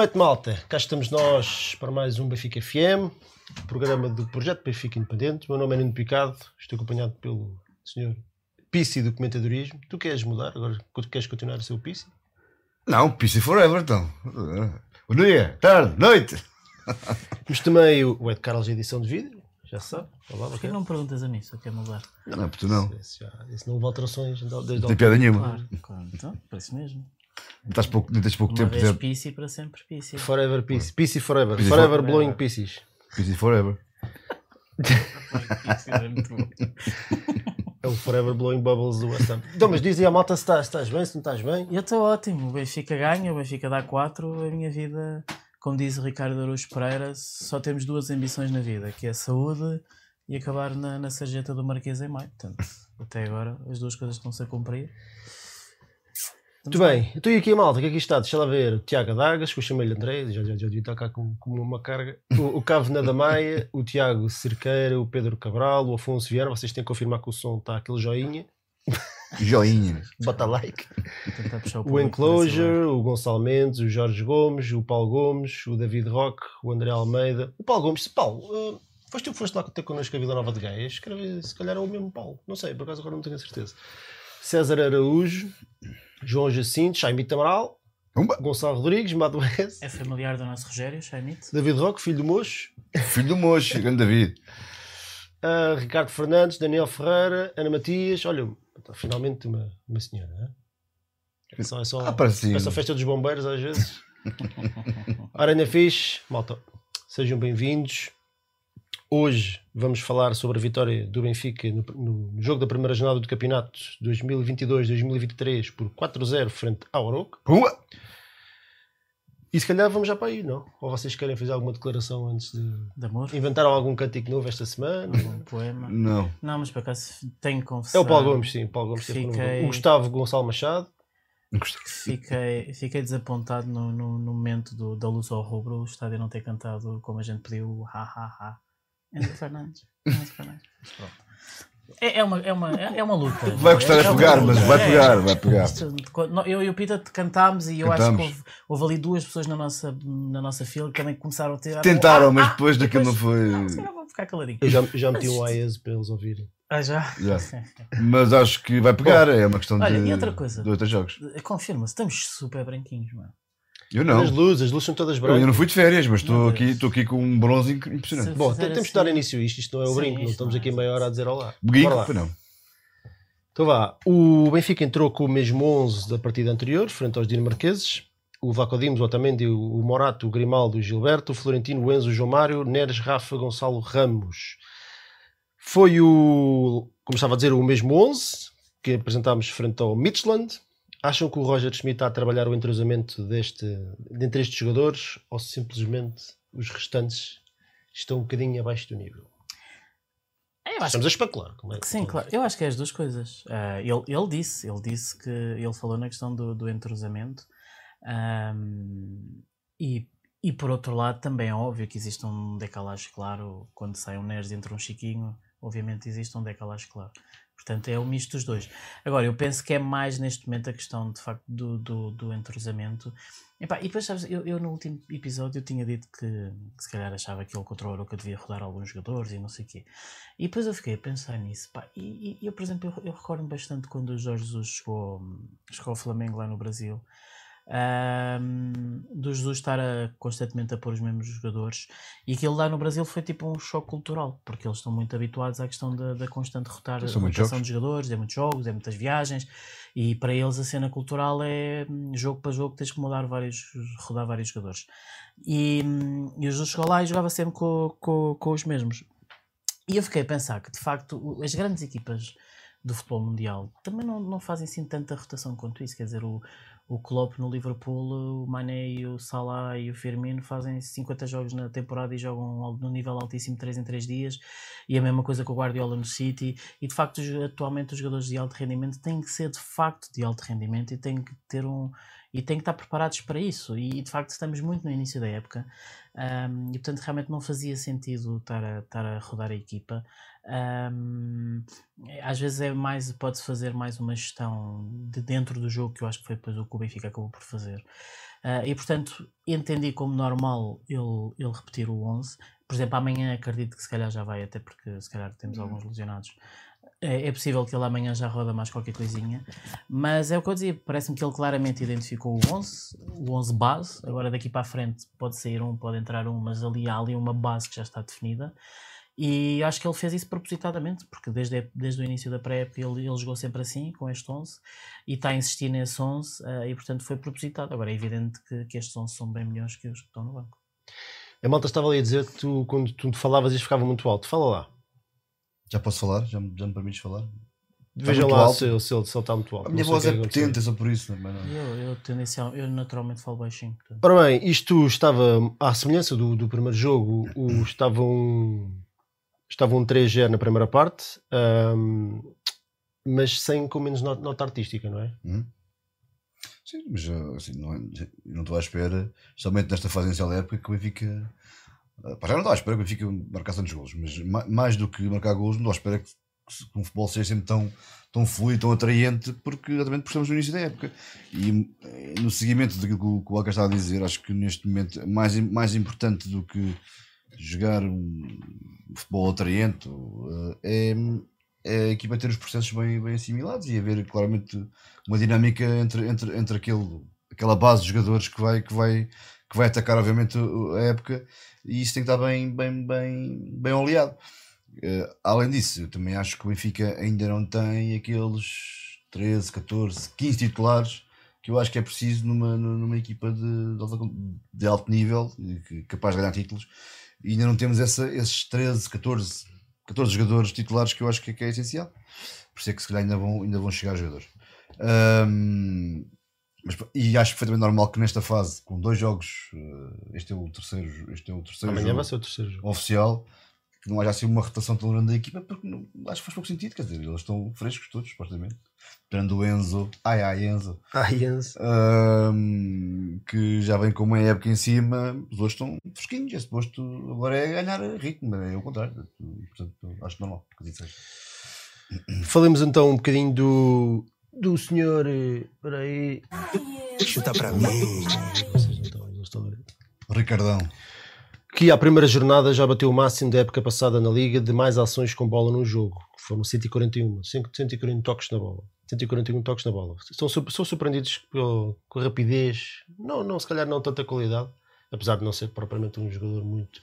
noite, malta. Cá estamos nós para mais um Benfica FM, programa do Projeto Benfica Independente. O meu nome é Nuno Picado, estou acompanhado pelo senhor Pissi do Comentadorismo. Tu queres mudar agora? Queres continuar a ser o Pissi? Não, PC Forever, então. Bom dia, tarde, noite. Temos também o Ed Carlos de edição de vídeo, já se sabe. Olá, Porquê não me perguntas a mim se eu quero mudar? Não, porque tu não. Esse, já, esse não houve alterações desde Não tem piada nenhuma. Claro, claro. Então, por isso mesmo. Não, estás pouco, não tens pouco Uma tempo vez de PC para sempre PC. Forever Pissi. Pissi Forever. Pissi Forever Forever. Blowing Pissis. PC Forever. É o Forever Blowing Bubbles do Ham. Então, mas dizem à malta se estás, estás bem, se não estás bem. Eu estou ótimo. O Benfica ganha, o Benfica dá 4. A minha vida, como diz o Ricardo Araújo Pereira, só temos duas ambições na vida, que é a saúde e acabar na, na sarjeta do Marquês em maio. Portanto, até agora, as duas coisas estão-se a cumprir. Muito bem, eu estou aqui a malta, o que é que isto está? Deixa lá ver. O Tiago Adagas, que eu chamei-lhe André, já, já, já devia estar cá com, com uma carga. O, o Cavo da Maia, o Tiago Cerqueira, o Pedro Cabral, o Afonso Vieira. Vocês têm que confirmar que o som está aquele joinha. Joinha. Bota like. O O. Enclosure, o Gonçalo Mendes, o Jorge Gomes, o Paulo Gomes, o David Roque, o André Almeida. O Paulo Gomes, Paulo, uh, foste tu que foste lá ter connosco a Vila Nova de Gaia? Escreve, se calhar é o mesmo Paulo. Não sei, por acaso agora não tenho a certeza. César Araújo, João Jacinto, Jaime Tamaral, Umba. Gonçalo Rodrigues, Mato É familiar do nosso Rogério, Chainite. David Roque, filho do Mocho, Filho do Mocho, grande David. uh, Ricardo Fernandes, Daniel Ferreira, Ana Matias. Olha, tá, finalmente uma, uma senhora. Né? É só, é só, Ah, é só festa dos bombeiros às vezes. Aranha Fixe, malta, sejam bem-vindos. Hoje vamos falar sobre a vitória do Benfica no, no- jogo da primeira jornada do campeonato 2022-2023 por 4-0 frente ao Oroco. E se calhar vamos já para aí, não? Ou vocês querem fazer alguma declaração antes de. De amor. Inventaram algum cântico novo esta semana? Um poema. Não. Não, mas por acaso tenho que confessar. É o Paulo Gomes, sim. o Paulo Gomes Fiquei-. O Gustavo Gonçalo Machado. Fiquei, fiquei desapontado no, no, no momento do, da luz ao rubro, o estádio não ter cantado como a gente pediu, ha ha ha. Enzo Fernandes. Enzo Fernandes. É, é, uma, é, uma, é é uma luta. Vai custar é a pegar, luta. mas vai É. pegar, vai pegar. Eu e o Pita cantámos e eu acho Cantámos. que houve, houve ali duas pessoas na nossa, na nossa fila que também começaram a ter. Tentaram, Ah, mas ah, depois daquilo não foi. Não, se vou ficar caladinho. Eu já, já meti um AES para eles ouvirem. Ah, já? Já. Mas acho que vai pegar, é uma questão Olha, de. e outra coisa? De outros jogos. Confirma-se, estamos super branquinhos, mano. Eu não. As luzes, as luzes são todas Eu brancas. ainda não fui de férias, mas estou aqui, estou aqui com um bronze impressionante. Bom, temos de dar assim- início a isto. Isto não é o Sim, brinco. Não estamos não é. aqui meia hora a dizer olá. Foi não. Então vá. O Benfica entrou com o mesmo 11 da partida anterior, frente aos dinamarqueses. O Vlaco Dimos, o Otamendi, o Morato, o Grimaldo, o Gilberto, o Florentino, o Enzo, o João Mário, Neres, Rafa, Gonçalo Ramos. Foi o, como estava a dizer, o mesmo 11 que apresentámos frente ao Midtjylland. Acham que o Roger Schmidt está a trabalhar o entrosamento deste, dentre estes jogadores ou simplesmente os restantes estão um bocadinho abaixo do nível? Acho Estamos a especular. Como é que Sim, claro. Eu acho que é as duas coisas. Ah, ele, ele disse, ele disse que ele falou na questão do, do entrosamento. Ahm, e, e por outro lado, também é óbvio que existe um decalagem claro quando sai um Neres e entra um Chiquinho. Obviamente existe um decalagem claro. Portanto, é o misto dos dois. Agora, eu penso que é mais neste momento a questão de facto do, do, do entrosamento. E depois, sabes, eu, eu no último episódio eu tinha dito que, que se calhar achava que ele contra o Oroca devia rodar alguns jogadores e não sei o quê. E depois eu fiquei a pensar nisso. Pá, e, e eu, por exemplo, eu, eu recordo bastante quando o Jorge Jesus chegou, chegou ao Flamengo lá no Brasil. Ahm, do Jesus estar a, constantemente a pôr os mesmos jogadores. E aquilo lá no Brasil foi tipo um choque cultural porque eles estão muito habituados à questão da, da constante rotar, rotação de jogadores, é muitos jogos, é muitas viagens e para eles a cena cultural é hum, jogo para jogo tens que mudar vários, rodar vários jogadores. E, hum, e o Jesus chegou lá e jogava sempre com, com, com os mesmos. E eu fiquei a pensar que de facto as grandes equipas do futebol mundial também não, não fazem assim tanta rotação quanto isso. Quer dizer, o, o Klopp no Liverpool, o Mané o Salah e o Firmino fazem 50 jogos na temporada e jogam no nível altíssimo 3 em 3 dias. E a mesma coisa com o Guardiola no City. E de facto, atualmente os jogadores de alto rendimento têm que ser de facto de alto rendimento e têm que ter um. E têm que estar preparados para isso. E de facto, estamos muito no início da época. Um, e portanto realmente não fazia sentido estar a, estar a rodar a equipa. Um, às vezes é mais, pode-se fazer mais uma gestão de dentro do jogo, que eu acho que foi depois o que o Benfica acabou por fazer. Uh, e portanto entendi como normal ele, ele repetir o 11. Por exemplo, amanhã acredito que se calhar já vai, até porque se calhar temos Hum. alguns lesionados. É, é possível que ele amanhã já roda mais qualquer coisinha, mas é o que eu dizia, parece-me que ele claramente identificou o 11, o 11 base, agora daqui para a frente pode sair um, pode entrar um, mas ali há ali uma base que já está definida, e acho que ele fez isso propositadamente, porque desde, desde o início da pré-época ele, ele jogou sempre assim, com este 11, e está a insistir nesse 11, eh, e portanto foi propositado. Agora é evidente que, que estes 11 são bem melhores que os que estão no banco. A malta estava ali a dizer que tu, quando tu falavas, isto ficava muito alto. Fala lá. Já posso falar? Já, me- já me permites falar? Veja muito lá alto? se, ele- se, ele, se ele está muito alto. A minha voz é aconteceu. potente, é só por isso. Mas não. Eu, eu, tendencial, eu naturalmente falo baixinho. portanto. Ora bem, isto estava à semelhança do, do primeiro jogo, o, estava um, estava um 3-0 na primeira parte, ahm, mas sem com menos nota, nota artística, não é? Hum? Sim, mas assim, não, é- eu não estou à espera, somente nesta fase inicial da época, que o Benfica. Uh, pá, já não estou à espera que o Benfica marcasse tantos golos, mas ma- mais do que marcar golos, não estou à espera que, que, um futebol seja sempre tão, tão fluido, tão atraente, porque exatamente porque estamos no início da época. E eh, no seguimento daquilo que o, Alca está a dizer, acho que neste momento, mais, im- mais importante do que jogar um futebol atraente uh, é, é a equipa ter os processos bem, bem assimilados e haver claramente uma dinâmica entre, entre, entre aquele, aquela base de jogadores que vai, que vai, que vai atacar, obviamente, a época e isso tem que estar bem, bem, bem, bem oleado. Eh, além disso, eu também acho que o Benfica ainda não tem aqueles 13, 14, 15 titulares que eu acho que é preciso numa, numa equipa de, de alto nível, capaz de ganhar títulos, e ainda não temos essa, esses 13, 14, 14 jogadores titulares que eu acho que, que é essencial. Por isso é que se calhar ainda vão, ainda vão chegar jogadores. Ahm, mas, e acho perfeitamente normal que nesta fase, com dois jogos, eh, este é o terceiro, este é o terceiro Amanhã jogo vai ser o terceiro jogo. oficial, que não haja assim uma rotação tão grande da equipa, porque não- acho que faz pouco sentido, quer dizer, eles estão frescos todos, supostamente. Tirando o Enzo, ai ai Enzo, Ai, Enzo. ahm, que já vem com uma época em cima, os outros estão fresquinhos, esse posto agora é ganhar ritmo, é o contrário, portanto acho normal que assim seja. Falemos então um bocadinho do, do senhor. eh, Espera aí. Chuta para mim. Ver. Ricardão, que à primeira jornada já bateu o máximo da época passada na Liga de mais ações com bola num jogo. Foram 141, 141 toques na bola. 141 toques na bola. São, são surpreendidos com a rapidez, não, não, se calhar não tanta qualidade, apesar de não ser propriamente um jogador muito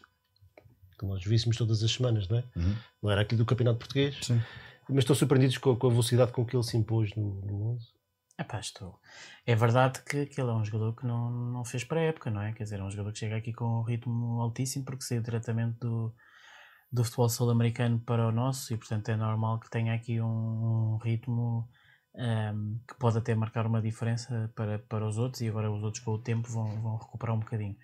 que nós víssemos todas as semanas, não é? Uhum. Não era aquilo do Campeonato Português, Sim. Mas estão surpreendidos com, com a velocidade com que ele se impôs no, no 11. Epá, estou. É verdade que, que ele é um jogador que não, não fez para a época, não é? Quer dizer, é um jogador que chega aqui com um ritmo altíssimo porque saiu diretamente do, do futebol sul-americano para o nosso e, portanto, é normal que tenha aqui um, um ritmo ehm, que pode até marcar uma diferença para, para os outros e agora os outros com o tempo vão, vão recuperar um bocadinho.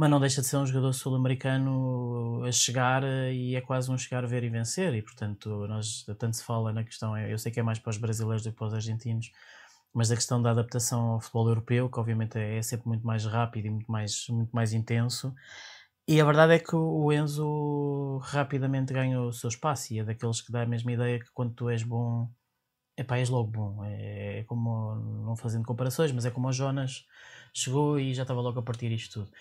Mas não deixa de ser um jogador sul-americano a chegar eh, e é quase um chegar, ver e vencer e, portanto, nós tanto se fala na questão, eu sei que é mais para os brasileiros do que para os argentinos, mas a questão da adaptação ao futebol europeu, que obviamente é sempre muito mais rápido e muito mais, muito mais intenso. E a verdade é que o Enzo rapidamente ganha o seu espaço e é daqueles que dá a mesma ideia que quando tu és bom, epá, és logo bom. É, é como, não fazendo comparações, mas é como o Jonas chegou e já estava logo a partir isto tudo.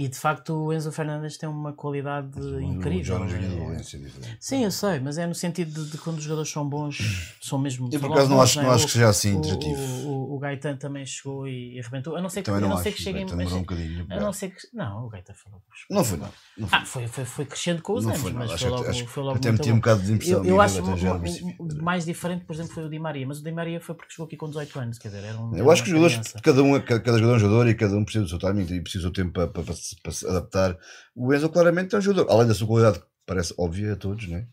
E de facto o Enzo Fernandes tem uma qualidade incrível. Vinha de é- é diferente. Sim, eu sei, mas é no sentido de, de quando os jogadores são bons, são mesmo. Eu por acaso não acho, é? não acho que seja assim interativo. o, o, o Gaetan também chegou e arrebentou. A não ser que, não não acho. ser que cheguem. Gaeta demorou um bocadinho. a não ser que. Não, o Gaetan falou. Não foi nada. Não foi, Ah, foi, foi, foi crescendo com os não anos, foi mas Acho, foi logo, acho foi logo até meti um bocado de impressão. Eu, eu acho o- mais diferente, por exemplo, foi o Di Maria, mas o Di Maria foi porque chegou aqui com 18 anos, quer dizer, era um. Eu acho que os jogadores, cada, um, é- cada jogador é um jogador e cada um precisa do seu timing e precisa do tempo para, para, se- adaptar. O Enzo claramente é um jogador, além da sua qualidade, que parece óbvia a todos, né?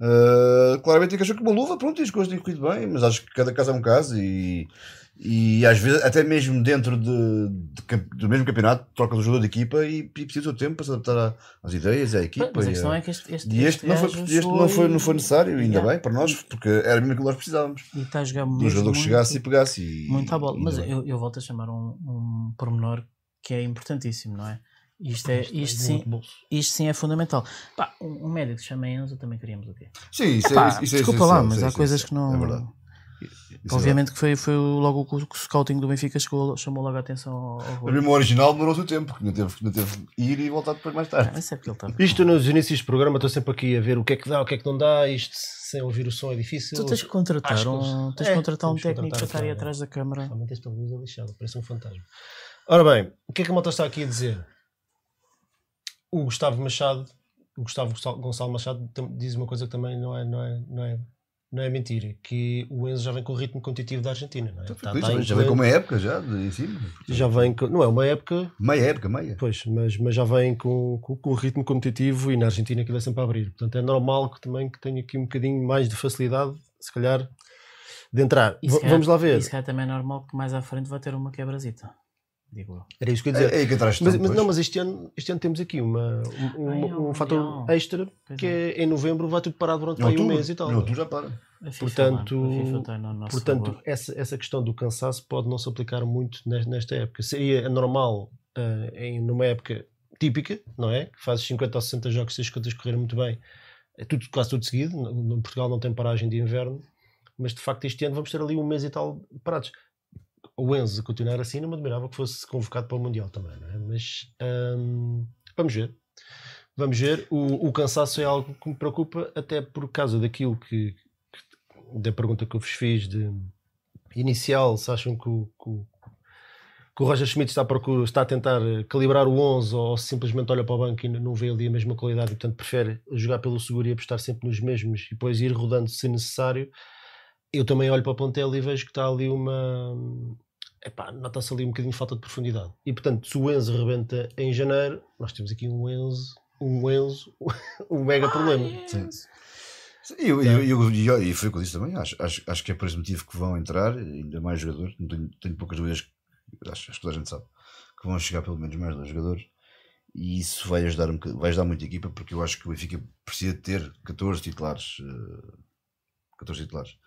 Uh, claramente encaixou com uma luva, pronto, e as coisas têm corrido bem, mas acho que cada caso é um caso e, e às vezes, até mesmo dentro de, de do mesmo campeonato, troca o jogador de equipa e, e precisa do tempo para se adaptar às ideias, à equipa. Mas a e questão a- é que este, este, e este, não foi, este não, chegou foi, e- não foi necessário, ainda Yeah. bem, para nós, porque era mesmo que nós precisávamos. E está a jogar De um jogador que muito- chegasse e pegasse. E, Muito à bola. Mas eu, eu volto a chamar um, um pormenor que é importantíssimo, não é? Isto, é, Isto isto, no sim, isto sim é fundamental. Pá, um, um médico que se chama Enzo também queríamos o quê? Sim, isso, é, isso, isso é desculpa lá, mas é há coisas que não. É verdade. Isso é Obviamente que foi, foi logo o, o scouting do Benfica chegou, chamou logo a atenção ao, ao. Mesmo o original demorou o tempo, que ainda teve, ainda teve que ir e voltar depois mais tarde. Ah, é estava. Isto nos inícios do programa, estou sempre aqui a ver o que é que dá, o que é que não dá. Isto sem ouvir o som é difícil. Tu tens que contratar Acho que um, eles- tens é, que contratar um que técnico para estar aí atrás da câmara. Realmente esta luz é lixada, parece um fantasma. Ora bem, o que é que a malta está aqui a dizer? O Gustavo Machado, o Gustavo Gonçal- Gonçalo Machado diz uma coisa que também não é, não é, não é, não é mentira, que o Enzo já vem com o ritmo competitivo da Argentina, não é? Então, Tá- foi tá isso, em já vem com uma época já de em cima. já vem com, não é uma época, Meia época, meia. pois, mas, mas já vem com, com, com o ritmo competitivo e na Argentina aquilo é sempre a abrir. Portanto, é normal que também que tenha aqui um bocadinho mais de facilidade, se calhar, de entrar. Calhar- Vamos lá ver. Se calhar também é normal que mais à frente vai ter uma quebrazita. Digo eu. Era isso que eu ia dizer. É, é aí que Mas, mas não, mas este ano, este ano temos aqui uma, um, Ai, um- é um fator extra Pois que é. é em novembro vai tudo parar durante aí um outubro, mês e tal. em outubro já para. Portanto, no Portanto, essa, essa questão do cansaço pode não se aplicar muito nes- nesta época. Seria normal eh, em numa época típica, não é? Que fazes 50 ou 60 jogos, se as coisas correrem muito bem, é tudo, quase tudo seguido. No, no Portugal não tem paragem de inverno, mas de facto este ano vamos ter ali um mês e tal parados. O Enzo continuar assim, não me admirava que fosse convocado para o Mundial também, não é? Mas hum, vamos ver. Vamos ver. O, o cansaço é algo que me preocupa, até por causa daquilo que, que- da pergunta que eu vos fiz de inicial, se acham que o, que que o Roger Schmidt está a, procura, está a tentar calibrar o 11 ou simplesmente olha para o banco e não vê ali a mesma qualidade e portanto prefere jogar pelo seguro e apostar sempre nos mesmos e depois ir rodando se necessário. Eu também olho para o plantel e vejo que está ali uma. Epá, nota-se ali um bocadinho de falta de profundidade. E portanto, se o Enzo rebenta em janeiro, nós temos aqui um Enzo, um Enzo, um mega problema. Sim. Sim, E eu, eu, eu, e eu- e foi o que eu disse também. Acho, acho, acho que é por esse motivo que vão entrar, ainda mais jogadores. Não tenho, tenho poucas dúvidas, que- acho, acho que toda a gente sabe, que vão chegar pelo menos mais dois jogadores. E isso vai ajudar, um vai ajudar muito a equipa, porque eu acho que o Benfica precisa ter 14 titulares. eh, 14 titulares.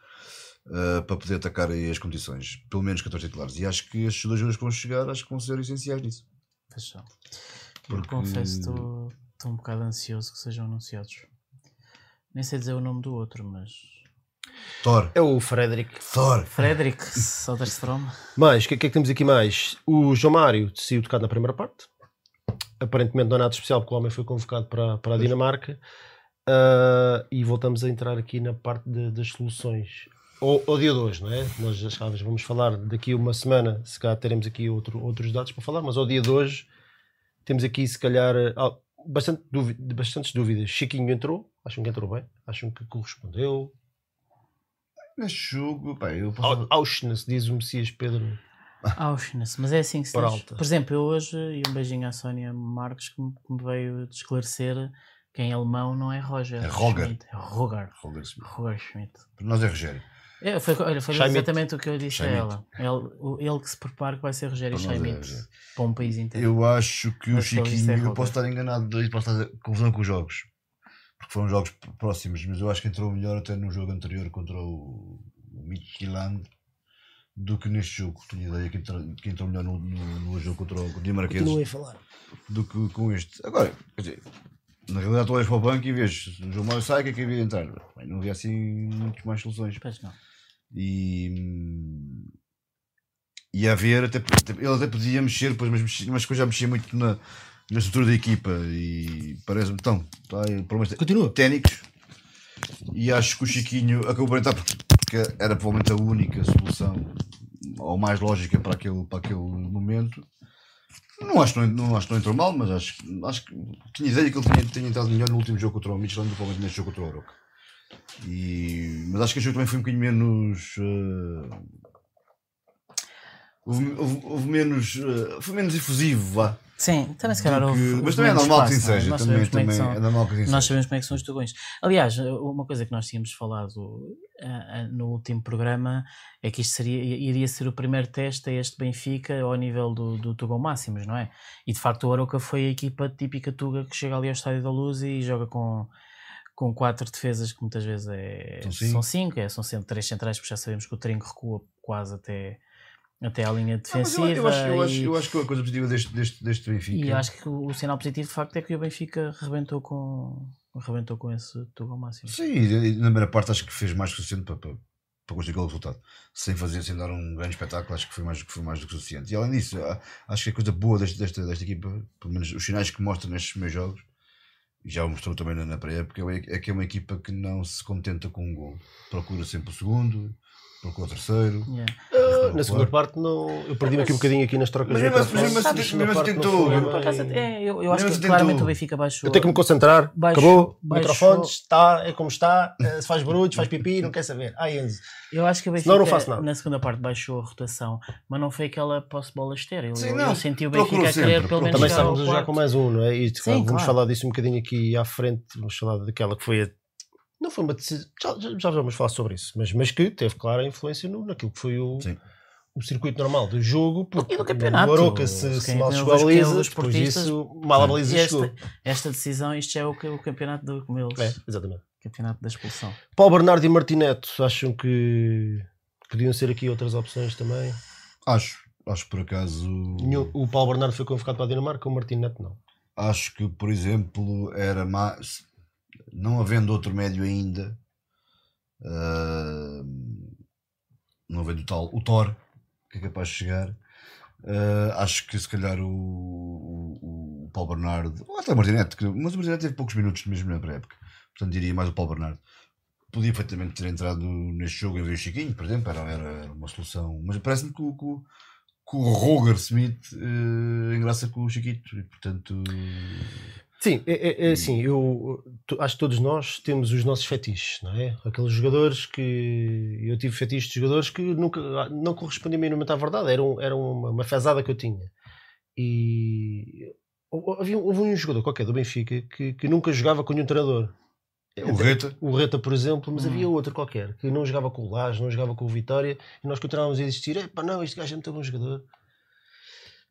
Eh, para poder atacar aí as competições, pelo menos 14 titulares, e acho que estes dois jogadores que vão chegar acho que vão ser essenciais nisso. São. Porque- Eu confesso que estou um bocado ansioso que sejam anunciados. Nem sei dizer o nome do outro, mas. Thor, É o Frederick. Thor, Frederick Soderstrom. Mais, o que, é que é que temos aqui mais? O João Mário saiu tocado na primeira parte. Aparentemente não é nada especial porque o homem foi convocado para, para a Dinamarca. Ah, e voltamos a entrar aqui na parte de- das soluções. Ou, ao dia de hoje, não é? Nós já vamos falar daqui a uma semana, se calhar teremos aqui outro, outros dados para falar, mas ao dia de hoje temos aqui se calhar ah, bastante dúvi- bastantes dúvidas. Chiquinho entrou, acham que entrou bem, acham que correspondeu. neste jogo, pá, eu posso- Au- Auschwitz, diz o Messias Pedro. Auschwitz, mas é assim que se diz. Por exemplo, eu hoje, e um beijinho à Sónia Marques, que me, que me veio de esclarecer que em alemão não é Roger. É Roger. Schmidt, é Roger. Roger Smith. Roger Schmidt. Para nós é Rogério. É, foi, olha, foi exatamente o que eu disse a ela. Ele, ele que se prepara que vai ser Rogério nós é para um país inteiro. Eu acho que o Chiquinho, eu posso estar enganado, posso estar confusão com os jogos. Porque foram jogos próximos, mas eu acho que entrou melhor até no jogo anterior contra o Midtjylland do que neste jogo. Tinha ideia que entrou, que entrou melhor no, no, no jogo contra o Dinamarquês do que com este. Agora, quer dizer, na realidade tu olhas para o banco e vês o João Mário sai, que é que havia de entrar? Bem, não havia assim muitas mais soluções. Pois não. E, e a ver, até, até- ele até podia mexer, pois, mas, mexia- mas já mexia muito na, na estrutura da equipa e parece-me então, tá, problemas Continua. técnicos e acho que o Chiquinho acabou por entrar porque era provavelmente a única solução ou mais lógica para aquele, para aquele momento. Não acho, não, não acho que não entrou mal, mas acho, acho que tinha ideia que ele tinha, tinha entrado melhor no último jogo contra o Michelin do que neste jogo contra o Oroca. E, mas acho que este jogo também foi um bocadinho menos. eh, houve, houve- houve menos. eh, foi menos efusivo, vá. Sim, também se calhar houve. mas também é normal que assim é? seja. Nós Também, sabemos como que também são- é normal que assim Nós sabemos como é que são os tugões. Aliás, uma coisa que nós tínhamos falado ah, ah, no último programa é que isto seria, iria ser o primeiro teste a este Benfica ao nível do, do Tugão Máximos, não é? E de facto o Aroca foi a equipa típica Tuga que chega ali ao Estádio da Luz e joga com, com quatro defesas que muitas vezes é, São cinco. são cinco, é, são sempre três centrais, porque já sabemos que o Trinco recua quase até, Até à linha Não, defensiva. eu, eu acho, eu, acho, e, eu acho que a coisa positiva deste, deste, deste Benfica. e acho que o, o sinal positivo de facto é que o Benfica rebentou com, rebentou com esse Tugal máximo. Sim, na primeira parte acho que fez mais que suficiente para, para, para conseguir aquele resultado. Sem fazer, sem dar um grande espetáculo, acho que foi mais, foi mais do que suficiente. E além disso, acho que a coisa boa desta, desta, desta equipa, pelo menos os sinais que mostra nestes meus jogos, e já o mostrou também na, na pré-época, é que é uma equipa que não se contenta com um gol. Procura sempre o segundo, procura o terceiro. Yeah. Ah, na segunda parte, não, eu perdi-me aqui um bocadinho aqui nas trocas Mas de mesmo assim- mesmo assim- Na segunda mesmo parte não tentou. Eu, é, eu, eu acho que assim claramente o Benfica baixou. Eu tenho que me concentrar. Acabou. Microfones, está, é como está. eh, Se faz barulhos, faz pipi, não quer saber. Ai, Enzo. Eu acho que o Benfica não faço nada. na segunda parte baixou a rotação, mas não foi aquela posse de bola estéril. Sim, eu, não, eu senti o procurou Benfica a querer sempre, pelo menos Também estávamos quarto. com mais um, não é? E Sim, vamos claro. falar disso um bocadinho aqui à frente. Vamos falar daquela que foi a. Não foi uma decisão. Já, já- vamos falar sobre isso, mas, mas que teve clara influência no, naquilo que foi o, Sim. o circuito normal do jogo. Porque E do campeonato. O Aroca, se, Se mal chegou à baliza, depois disso, mal a baliza chegou. esta, decisão, isto é o, que- o campeonato do, como eles, É, exatamente. campeonato da expulsão. Paulo Bernardo e Martineto, acham que podiam ser aqui outras opções também? Acho, acho que por acaso. O Paulo Bernardo foi convocado para a Dinamarca, o Martineto não. Acho que, por exemplo, era mais. Não havendo outro médio ainda, ah, não havendo o tal, o Thor, que é capaz de chegar, ah, acho que se calhar o, o, o Paulo Bernardo, ou até o Martinete, que- mas o Martinete teve poucos minutos mesmo na pré-época, portanto diria mais o Paulo Bernardo. Podia perfeitamente ter entrado neste jogo em vez do Chiquinho, por exemplo, era, era uma solução, mas parece-me que o, que o- que o Roger Smith eh, engraça com o Chiquito e portanto Sim, é, é- é assim, eu acho que todos nós temos os nossos fetiches, não é? Aqueles jogadores que eu tive fetiches de jogadores que nunca não correspondiam minimamente à verdade, era, um- era uma, uma fezada que eu tinha. E havia, houve um jogador qualquer do Benfica que, que nunca jogava com nenhum treinador. o Reta O Reta, por exemplo, mas Hum. havia outro qualquer que não jogava com o Lage, não jogava com o Vitória e nós continuávamos a existir. Epá, não, este gajo é muito bom jogador.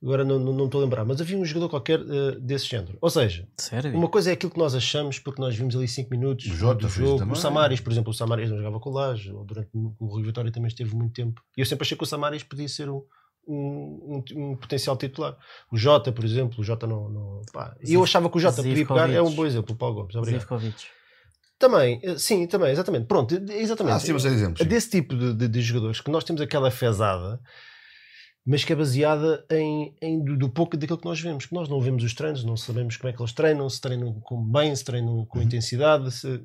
Agora não, não, não estou a lembrar, mas havia um jogador qualquer eh, desse género. Ou seja, Sério? uma coisa é aquilo que nós achamos, porque nós vimos ali 5 minutos O Jota do jogo. também. O Samaris, por exemplo, o Samaris não jogava com o Laje, ou durante o Rui Vitória também esteve muito tempo. E eu sempre achei que o Samaris podia ser um, um, um- um potencial titular. O Jota, por exemplo, o Jota não. não pá. E eu achava que o Jota podia pegar, é um bom exemplo, o Paulo Gomes. Obrigado. Zivkovic. Também, eh, sim, também, exatamente. Pronto, eh, exatamente. ah, sim, mas é exemplo sim. Desse tipo de, de- de jogadores que nós temos aquela fezada, mas que é baseada em, em do, do pouco daquilo que nós vemos. Que nós não vemos os treinos, não sabemos como é que eles treinam, se treinam com bem, se treinam com Uhum. intensidade. se-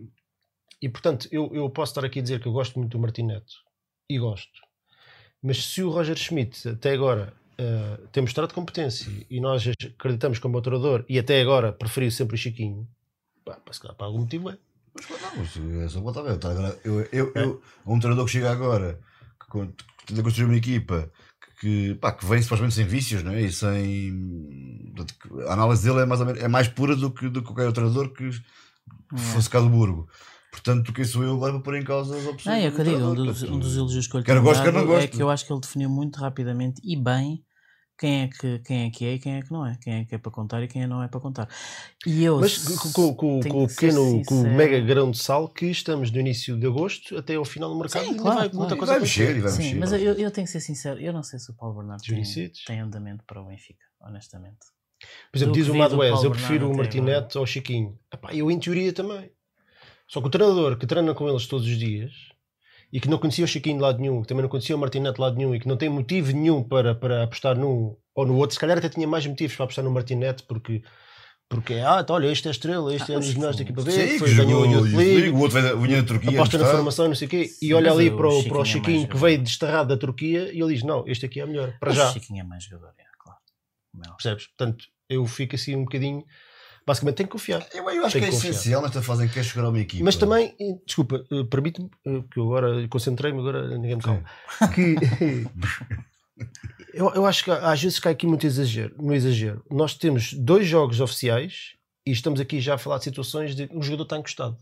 E portanto, eu, eu posso estar aqui a dizer que eu gosto muito do Martim Neto e gosto, mas se o Roger Schmidt até agora eh, tem mostrado competência e nós acreditamos como treinador e até agora preferiu sempre o Chiquinho, pá, se calhar por algum motivo é. Mas, não, mas é só agora, Eu, eu, eu, um treinador que chega agora, que tenta construir uma equipa que, pá, que vem supostamente sem vícios, não é? E sem. A análise dele é mais, menos- é mais pura do que, do que qualquer outro treinador que fosse cá do Burgo. Portanto, quem sou eu agora para pôr em causa as opções. Não, é que eu digo, um dos, um dos elogios que eu lhe quer tenho gosto, quer não dado é gosto. que eu acho que ele definiu muito rapidamente e bem quem é, que, quem é que é e quem é que não é. Quem é que é para contar e quem não é para contar. E eu. Mas com, com- com o pequeno, com o mega grão de sal que estamos no início de agosto até ao final do mercado Sim, claro, vai claro. muita E coisa vai mexer, e vai Sim, mexer. mas eu, eu tenho que ser sincero, eu não sei se o Paulo Bernardo tem, tem andamento para o Benfica, honestamente. Por exemplo, Do diz o do Maduez, eu prefiro o Martinete ao Chiquinho. Epá, eu em teoria também. Só que o treinador que treina com eles todos os dias e que não conhecia o Chiquinho de lado nenhum, que também não conhecia o Martinete de lado nenhum e que não tem motivo nenhum para, para apostar num ou no outro, se calhar até tinha mais motivos para apostar no Martinete porque porque ah, tá, olha, este é a estrela, este Ah, é um dos melhores da equipa B, Sim, que que foi, ganhou a jogou Youth Youth League, o outro veio- vinha da Turquia. aposta na formação, não sei o quê, e olha ali o para o, Chiquinho para o é Chiquinho que jogador. veio desterrado da Turquia e ele diz: Não, este aqui é melhor, para já. O Chiquinho é mais jogador, é, claro. É. Percebes? Portanto, eu fico assim um bocadinho. Basicamente, tenho que confiar. Eu, eu acho Tem que é que confiar. essencial nesta fase em que queres chegar a uma equipa. Mas também, eh, desculpa, eh, permite-me, eh, que eu agora concentrei-me, agora ninguém me calma. Que, eu, eu acho que às vezes cai aqui muito exagero, no exagero. Nós temos dois jogos oficiais e estamos aqui já a falar de situações de um jogador está encostado.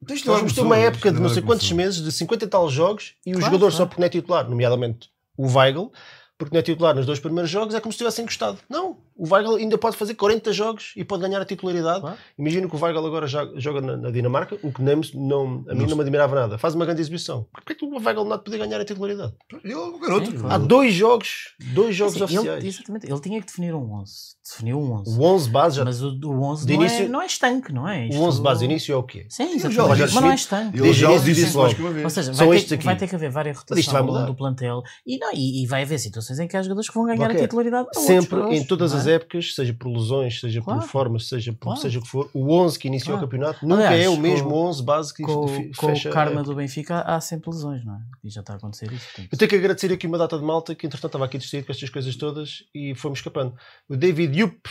De Nós ter começou, uma época de não agora sei quantos meses, de 50 e tal jogos, e o Claro, jogador só claro. porque não é titular, nomeadamente o Weigl, porque não é titular nos dois primeiros jogos, é como se estivesse encostado. Não, O Weigl ainda pode fazer 40 jogos e pode ganhar a titularidade. Claro. Imagino que o Weigl agora já joga na, na Dinamarca, o que nem, não, a mim não me admirava nada. Faz uma grande exibição. Porquê que o Weigl não há de poder ganhar a titularidade? Ele é um garoto. Sim, Há dois jogos, dois jogos Assim, oficiais. Ele, exatamente, ele tinha que definir um 11. Definiu um 11. O 11 base já. Mas o, o 11 de não, é, início- não é estanque, não é? o Isto- 11 base de início é o quê? Sim, Sim, exatamente. o mas não é estanque. Ele Desde já o o início disse logo. Ou seja, vai ter, aqui. vai ter que haver várias Mas isto vai rotações do plantel e, não, e, e vai haver situações em que há jogadores que vão ganhar Qualquer. a titularidade. Sempre, outros, em todas não as épocas, seja por lesões, seja Claro. por formas, seja por Claro. seja o que for, o 11 que iniciou Claro. o campeonato nunca Aliás, é o com- mesmo 11 base que Com, com o karma do Benfica há sempre lesões, não é? E já está a acontecer isso. portanto. Eu tenho que agradecer aqui uma data de malta que entretanto estava aqui distraído com estas coisas todas e fomos escapando. O David Yup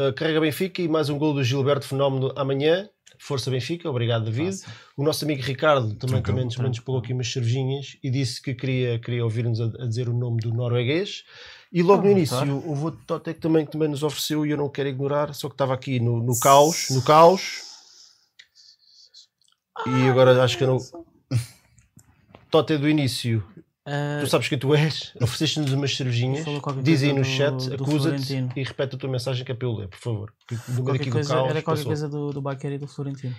uh, carrega Benfica e mais um gol do Gilberto Fenómeno amanhã. Força Benfica, obrigado David. Fácil. O nosso amigo Ricardo também, também nos, nos pagou aqui umas cervejinhas e disse que queria, queria ouvir-nos a, a dizer o nome do norueguês. E logo no Ah, início, o Vô Tote que também, também nos ofereceu e eu não quero ignorar, só que estava aqui no, no caos, no caos. E agora acho que eu não. Tote do início, Ah, tu sabes quem tu és, ofereceste-nos umas cervejinhas, diz aí no do- chat, acusa-te e repete a tua mensagem que é para eu ler, por favor. Que qualquer coisa, caos era qualquer passou. coisa do, do Baquer e do Florentino.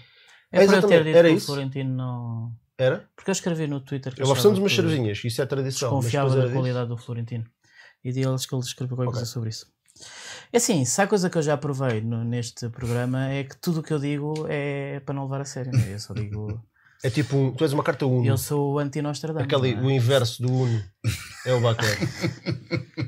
É, É, eu ter dito era que isso. Florentino não. Era? Porque eu escrevi no Twitter que Ele achava ofereceu-nos umas que cervejinhas, isso é tradição. desconfiava da qualidade do Florentino. E de-eles que ele escreveu qualquer Ok. coisa sobre isso. É assim, se há coisa que eu já provei no- neste programa é que tudo o que eu digo é para não levar a sério. Né? Eu só digo. É tipo, um, tu és uma carta Uno. eu sou o anti-Nostradamus. Aquele, não o é? inverso do Uno é o Baquer.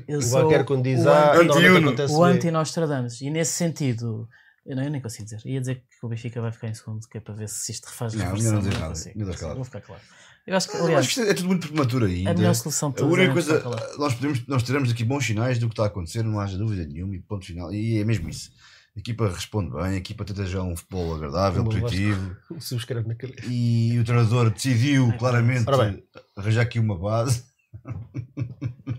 Eu o Baquer quando diz o A, anti- Anti-Uno. acontece o anti-Nostradamus. E nesse sentido, eu, não, eu nem consigo dizer. Ia dizer que o Benfica vai ficar em segundo, que é para ver se isto refaz Não, não dizer mas nada, consigo. calado. Vou ficar claro. Eu acho que, Eu acho aliás, é tudo muito prematuro ainda. a melhor solução de A todas única é coisa, nós, podemos, nós teremos aqui bons sinais do que está a acontecer, não haja dúvida nenhuma, e ponto final. E é mesmo isso. A equipa responde bem, a equipa tenta jogar um futebol agradável, positivo, Subscreve na cabeça. e o treinador decidiu claramente arranjar aqui uma base.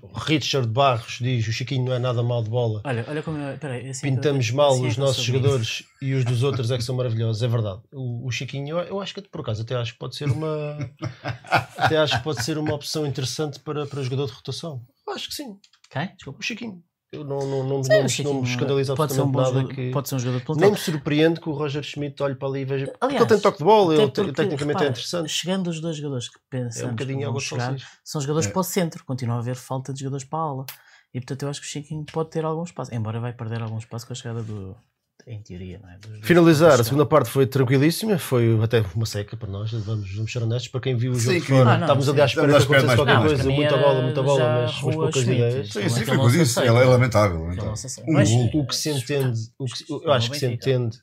O Richard Barros diz: o Chiquinho não é nada mal de bola. Olha, olha como. eu- Peraí, assim Pintamos mal assim os nossos jogadores e os dos outros é que são maravilhosos, é verdade. O, o Chiquinho, eu, acho que por acaso até acho que pode ser uma até acho que pode ser uma opção interessante para, para jogador de rotação. Acho que sim, Quem? Desculpa. o Chiquinho. Eu não, não, não, Sim, não, o não me escandaliza pode ser um absolutamente nada jogador, que pode ser um jogador de nem me surpreende que o Roger Schmidt olhe para ali e veja. porque Aliás, ele tem toque de bola, ele, porque, tecnicamente é repara, interessante. Chegando os dois jogadores que É um que vão chegar, são jogadores É. para o centro. Continua a haver falta de jogadores para a ala. E portanto eu acho que o Chiquinho pode ter algum espaço. Embora vai perder algum espaço com a chegada do. Em teoria, não é? Dos- dos- Finalizar, a segunda parte foi tranquilíssima, foi até uma seca para nós, vamos, vamos ser honestos, para quem viu o Sim, jogo de que- fora, Ah, não, estávamos sim. ali à espera que acontecesse mais qualquer nada. coisa, muita bola, muita bola, mas, poucas Schmidt. ideias. Sim, sim, não foi o que eu se disse. aceita. Ela é lamentável. Então. não Mas- o que se entende, o que se- eu acho que se entende,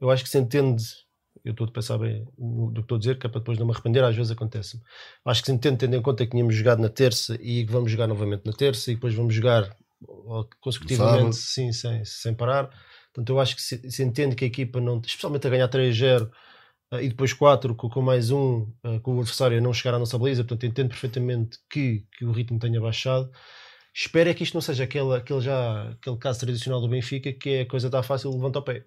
eu acho que se entende, eu estou a pensar bem no- do que estou a dizer, que é para depois não me arrepender, às vezes acontece-me. Acho que se entende, tendo em conta que tínhamos jogado na terça e que vamos jogar novamente na terça e depois vamos jogar consecutivamente, sim, sem, sem parar. Portanto, eu acho que se, se entende que a equipa não, especialmente a ganhar 3-0 ah, e depois 4 com, com mais um, ah, com o adversário a não chegar à nossa baliza, portanto, entendo perfeitamente que, que o ritmo tenha baixado. Espero é que isto não seja aquele, aquele, já, aquele caso tradicional do Benfica que é a coisa está fácil, levanta o pé.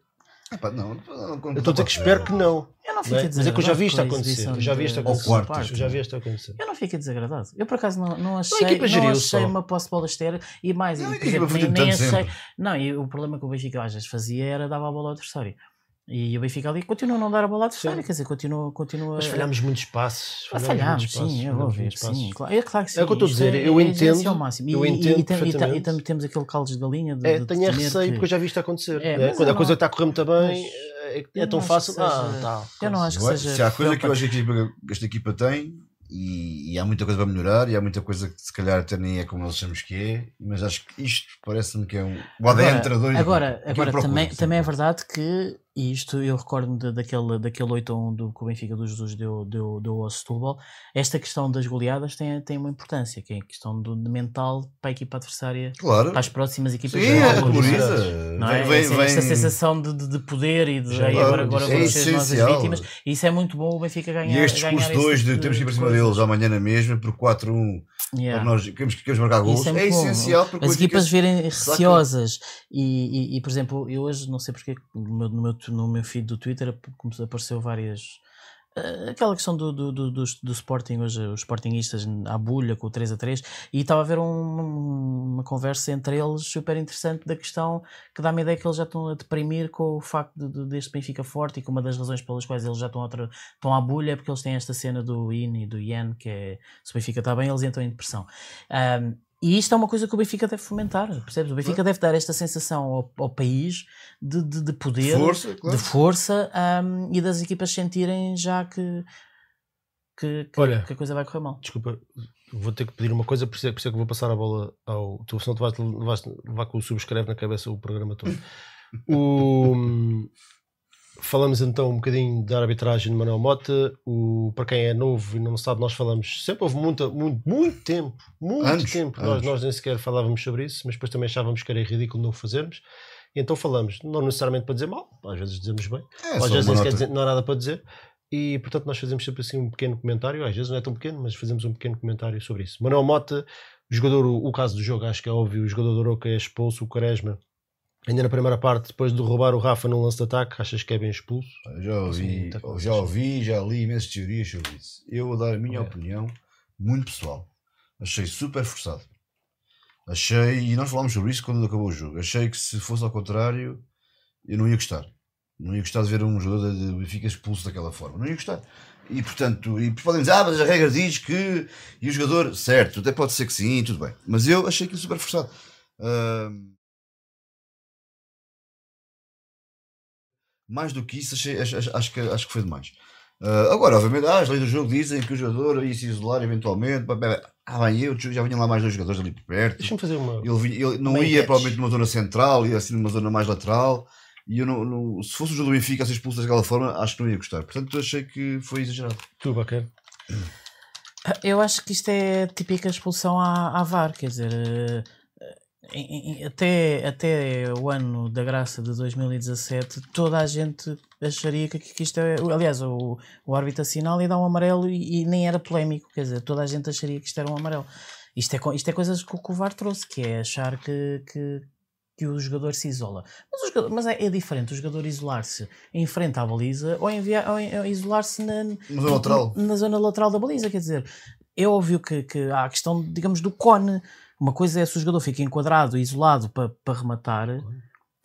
Epá, não, não, não, não Eu estou a dizer que espero que não. Eu não não fiquei é? Mas é que eu já vi isto desagradado acontecer. Eu já vi isto acontecer. Eu já vi isto acontecer. Eu não fiquei desagradado. Eu por acaso não, não achei, não geriu achei só. uma posse de bola esteira e mais, Não, e, a por equipa exemplo, nem, nem achei. sempre. Não, e o problema que o Benfica às vezes fazia era dar a bola ao adversário. E o Benfica ali continua a não dar a bola ao adversário, Sim. quer dizer, continua. continua Mas falhámos muitos passos. Ah, falhámos, muitos passos, sim, eu vou ver, sim, claro, é claro que sim. É o que eu estou a isto dizer, é- eu é entendo, máximo. E, eu entendo e, e, e também temos aquele caldo de galinha de, É, de tenho é receio que- porque eu já vi isto acontecer. É, mas Quando a coisa não- está a correr muito bem, mas é, é tão fácil. que Ah, seja- tá, eu não acho que seja Se há coisa que eu acho que esta equipa tem, e, e há muita coisa para melhorar, e há muita coisa que se calhar até nem é como nós achamos que é, mas acho que isto parece-me que é um. O ADN Agora, treinador. agora, que agora também, também é verdade que, e isto eu recordo-me daquele, daquele 8 a 1 do, que o Benfica dos Jesus deu, deu, deu ao Setúbal, esta questão das goleadas tem, tem uma importância, que é a questão do, de mental para a equipa adversária, Claro. para as próximas equipas. Sim, é. Não é? Vem- Essa, vem- esta sensação de, de, de poder e de Já, "Ei, claro, agora, agora é vamos ser nós as essencial. vítimas. E isso é muito bom o Benfica ganhar. E este discurso esse 2 de temos que ir para cima deles amanhã na mesma, por 4-1, Yeah. para nós queremos, queremos marcar gols, Isso é, bom. essencial porque As equipas verem receosas e, e, e, por exemplo, eu hoje não sei porque no meu, no meu, no meu feed do Twitter começou a aparecer várias eh, aquela questão do, do, do, do, do Sporting, hoje os Sportingistas à bulha com o 3 a 3 e estava a haver um- uma conversa entre eles super interessante da questão que dá-me a ideia que eles já estão a deprimir com o facto de, de- deste Benfica forte e que uma das razões pelas quais eles já estão, a tra- estão à bulha é porque eles têm esta cena do Yin e do Yen, que é se o Benfica está bem, eles entram em depressão. Ahm, e isto é uma coisa que o Benfica deve fomentar, percebes? O Benfica deve dar esta sensação ao, ao país de, de, de poder, Força, claro. de força ahm, e das equipas sentirem já que, que, que- Olha. que a coisa vai correr mal. Desculpa, vou ter que pedir uma coisa, por isso é, por isso é que vou passar a bola ao. Tu, senão tu vais, vais levar com o subscreve na cabeça o programa todo. O- falamos então um bocadinho da arbitragem de Manuel Mota. O, para quem é novo e não sabe, nós falamos. Sempre houve muita, muito, muito tempo, muito Anos, tempo. Nós, anos. nós nem sequer falávamos sobre isso, mas depois também achávamos que era ridículo não o fazermos. E então falamos, não necessariamente para dizer mal, às vezes dizemos bem, É, às vezes nem sequer dizer- não há nada para dizer. E portanto nós fazemos sempre assim um pequeno comentário, às vezes não é tão pequeno, mas fazemos um pequeno comentário sobre isso. Manuel Mota, o jogador, o, o caso do jogo, acho que é óbvio, o jogador do Oroca é expulso, o Quaresma, ainda na primeira parte, depois de roubar o Rafa num lance de ataque, achas que é bem expulso? Já ouvi, Sim, já ouvi, já li imensas teorias sobre isso. Eu vou dar a minha É. opinião muito pessoal. Achei super forçado. Achei, e nós falámos sobre isso quando acabou o jogo. Achei que se fosse ao contrário, eu não ia gostar. Não ia gostar de ver um jogador de Benfica expulso daquela forma. Não ia gostar. E portanto, e podem dizer, ah, mas a regra diz que. E o jogador, certo, até pode ser que sim, tudo bem. Mas eu achei aquilo super forçado. Ahm, mais do que isso, achei, acho, acho- que, acho que foi demais. Ah, agora, obviamente, ah, as leis do jogo dizem que o jogador ia se isolar eventualmente. Ah, bem, eu já vinham lá mais dois jogadores ali por perto. Deixa-me fazer uma. Ele, vi- ele não Uma ia enquete. provavelmente numa zona central, ia assim numa zona mais lateral. E eu não, não- se fosse o jogo do Benfica a ser expulso daquela forma, acho que não ia gostar. Portanto, eu achei que foi exagerado. Tu, Baquer. Eu acho que isto é típica expulsão à, à VAR, quer dizer, até, até o ano da graça de 2017, toda a gente acharia que, que isto é. Aliás, o, o árbitro assinala e dá um amarelo e, e nem era polémico, quer dizer, toda a gente acharia que isto era um amarelo. Isto é, isto é coisas que o que o VAR trouxe, que é achar que, que, que o jogador se isola. Mas, jogador- mas é, é diferente o jogador isolar-se em frente à baliza ou, enviar, ou ou isolar-se na, lateral. na zona lateral da baliza, quer dizer, é óbvio que, que há a questão, digamos, do cone. Uma coisa é se o jogador fica enquadrado, isolado para para rematar.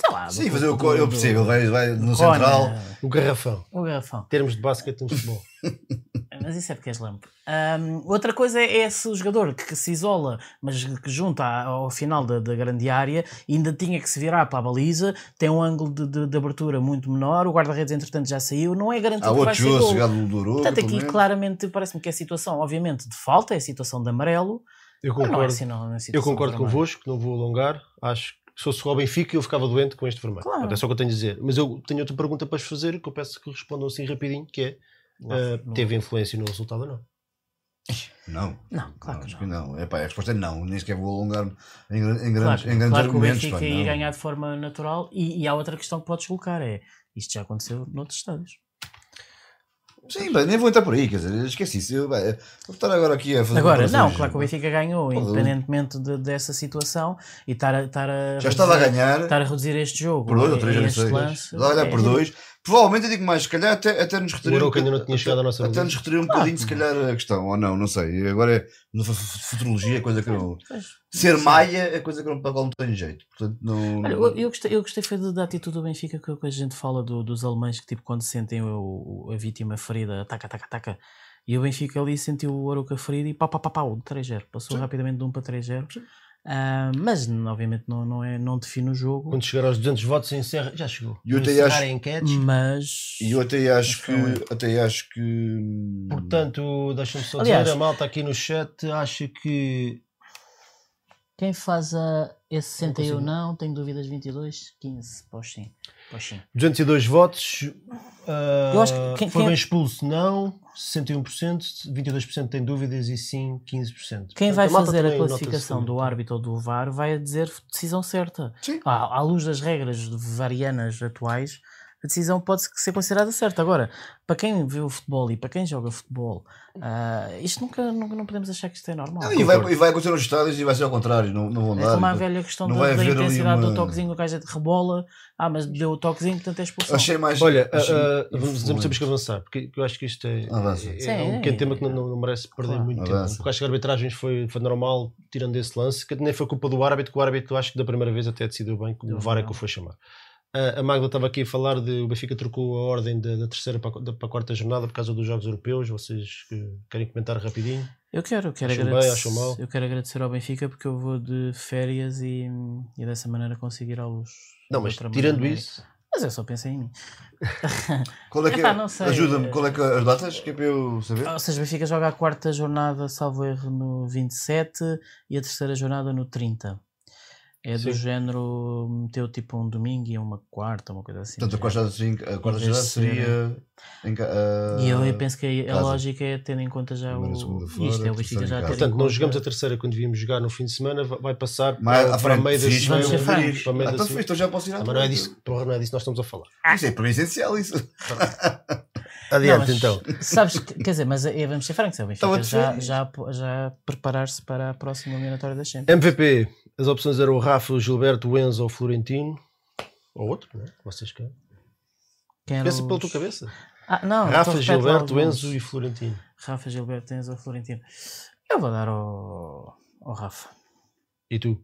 Sei lá, Sim, fazer o do- eu percebo, ele vai, vai no cone, central. O garrafão. O garrafão. Termos de basquete e de futebol. Mas isso é porque és lampo. Ahm, outra coisa é, é se o jogador que, que se isola, mas que junta ao final da, da grande área, ainda tinha que se virar para a baliza, tem um ângulo de, de- de abertura muito menor, o guarda-redes entretanto já saiu, não é garantido Há que vai outro ser gol. Portanto, aqui claramente parece-me que é a situação, obviamente, de falta, é a situação de amarelo. Eu não é concordo. assim, não, não é Eu concordo convosco, não vou alongar. Acho que se fosse o Benfica eu ficava doente com este vermelho. Claro. É só o que eu tenho a dizer. Mas eu tenho outra pergunta para vos fazer que eu peço que respondam assim rapidinho, que é Lá, eh, não- teve influência no resultado ou não? Não. Não, claro que acho não. que não. Epá, a resposta é não. Nem sequer vou alongar-me em, em Claro, grandes, que em grandes Claro que o argumentos. Benfica ia ganhar de forma natural e, e há outra questão que podes colocar, é isto já aconteceu noutros estádios. Sim, bem, nem vou entrar por aí, quer dizer, esqueci isso. Eu, bem, vou estar agora aqui a fazer. Agora, não, claro que o Benfica ganhou, Pô, independentemente de- dessa situação, e estar a, estar a Já estava a reduzir- ganhar. estar a reduzir este jogo Por dois ou três, não sei. Estava a ganhar é por ridículo. dois. Provavelmente eu digo mais, se calhar até, até nos retirar. O Arouca ainda não tinha chegado à nossa Até nos retirar um Claro bocadinho, que se calhar, a questão, ou não, não sei. Agora é futurologia, coisa que eu. Ser maia é coisa que eu não, para qual não tenho jeito. Portanto, não. Olha, eu, eu gostei, eu gostei foi da, da atitude do Benfica que, que a gente fala do- dos alemães que tipo quando sentem o, o- a vítima ferida, ataca, ataca, ataca. E o Benfica ali sentiu o Aruca ferido e pau, pau, pau, de 3-0. Passou Sim. rapidamente de 1 para 3-0. Ah, mas obviamente não, não, é, não define o jogo. Quando chegar aos 200 votos encerra, já chegou. E eu até encerrar acho- a enquetes. Mas E eu até acho que. Até acho que. Portanto, deixa-me só Aliás- dizer, a malta aqui no chat acha que quem faz a esse 61 consigo. não, tenho dúvidas 22, 15, pós sim. Pós sim. 202 votos, ah, Eu acho que quem- foi bem expulso, não, 61%, 22% tem dúvidas e sim, 15%. Quem Portanto, vai malta fazer a nota-se classificação do árbitro ou do VAR vai dizer decisão certa. Sim. À, à luz das regras varianas atuais, a decisão pode ser considerada certa. Agora, para quem vê o futebol e para quem joga futebol, ah, isto nunca, nunca não podemos achar que isto é normal. Não, e, vai, e vai acontecer nos estádios e vai ser ao contrário, não, não vão É dar. como a velha questão da, intensidade do uma- toquezinho, o gajo rebola, ah, mas deu o toquezinho, portanto é expulsão. Achei mais. Olha, ah, achei- ah, vamos, temos que avançar, porque eu acho que isto é, é, Sim, é um é. pequeno tema que não, não- merece perder Claro. muito Avança. tempo. Porque acho que a arbitragem foi, foi normal, tirando esse lance, que nem foi culpa do árbitro, que o árbitro acho que da primeira vez até decidiu bem, que o VAR é que o foi chamar. Ah, a Magda estava aqui a falar de o Benfica trocou a ordem da, da terceira para, da- para a quarta jornada por causa dos Jogos Europeus. Vocês que querem comentar rapidinho? Eu quero, eu quero Acham bem, agradecer, acham mal? eu quero agradecer ao Benfica porque eu vou de férias e, e dessa maneira conseguir luz. Não, mas tirando maneira. isso, Mas eu só pensei em mim. Qual é que é? Epá, sei. Ajuda-me, qual é que é as datas? Que é para eu saber? Ou seja, o Benfica joga a quarta jornada, salvo erro, no 27 e a terceira jornada no 30. É do Sim. género, meteu tipo um domingo e uma quarta, uma coisa assim. Portanto, a quarta, assim, a quarta Em ser- seria. Em, ca- ah, E eu, eu penso que a, a lógica é tendo em conta já o, segunda isto, fora, é o Benfica já em ter em portanto, nós conta- jogamos a terceira quando devíamos jogar no fim de semana, vai passar Mais para, para meio da semana. Para meio Ah, da Então semana. então já posso ir à Ah, mas não é frente. disso, porra, não é disso que nós estamos a falar. Isso é para mim essencial, isso. Adiante, Não, então. Sabes, que- quer dizer, mas é, vamos ser francos, é o Estava Benfica já, já, já preparar-se para a próxima eliminatória da Champions. MVP, as opções eram o Rafa, o Gilberto, o Enzo ou o Florentino. Ou outro, não é? Que Vocês querem. Quem eram Pensa pela os- tua cabeça. Ah, não, Rafa, então Gilberto, Enzo e Florentino. Rafa, Gilberto, Enzo ou Florentino. Eu vou dar ao, ao Rafa. E tu?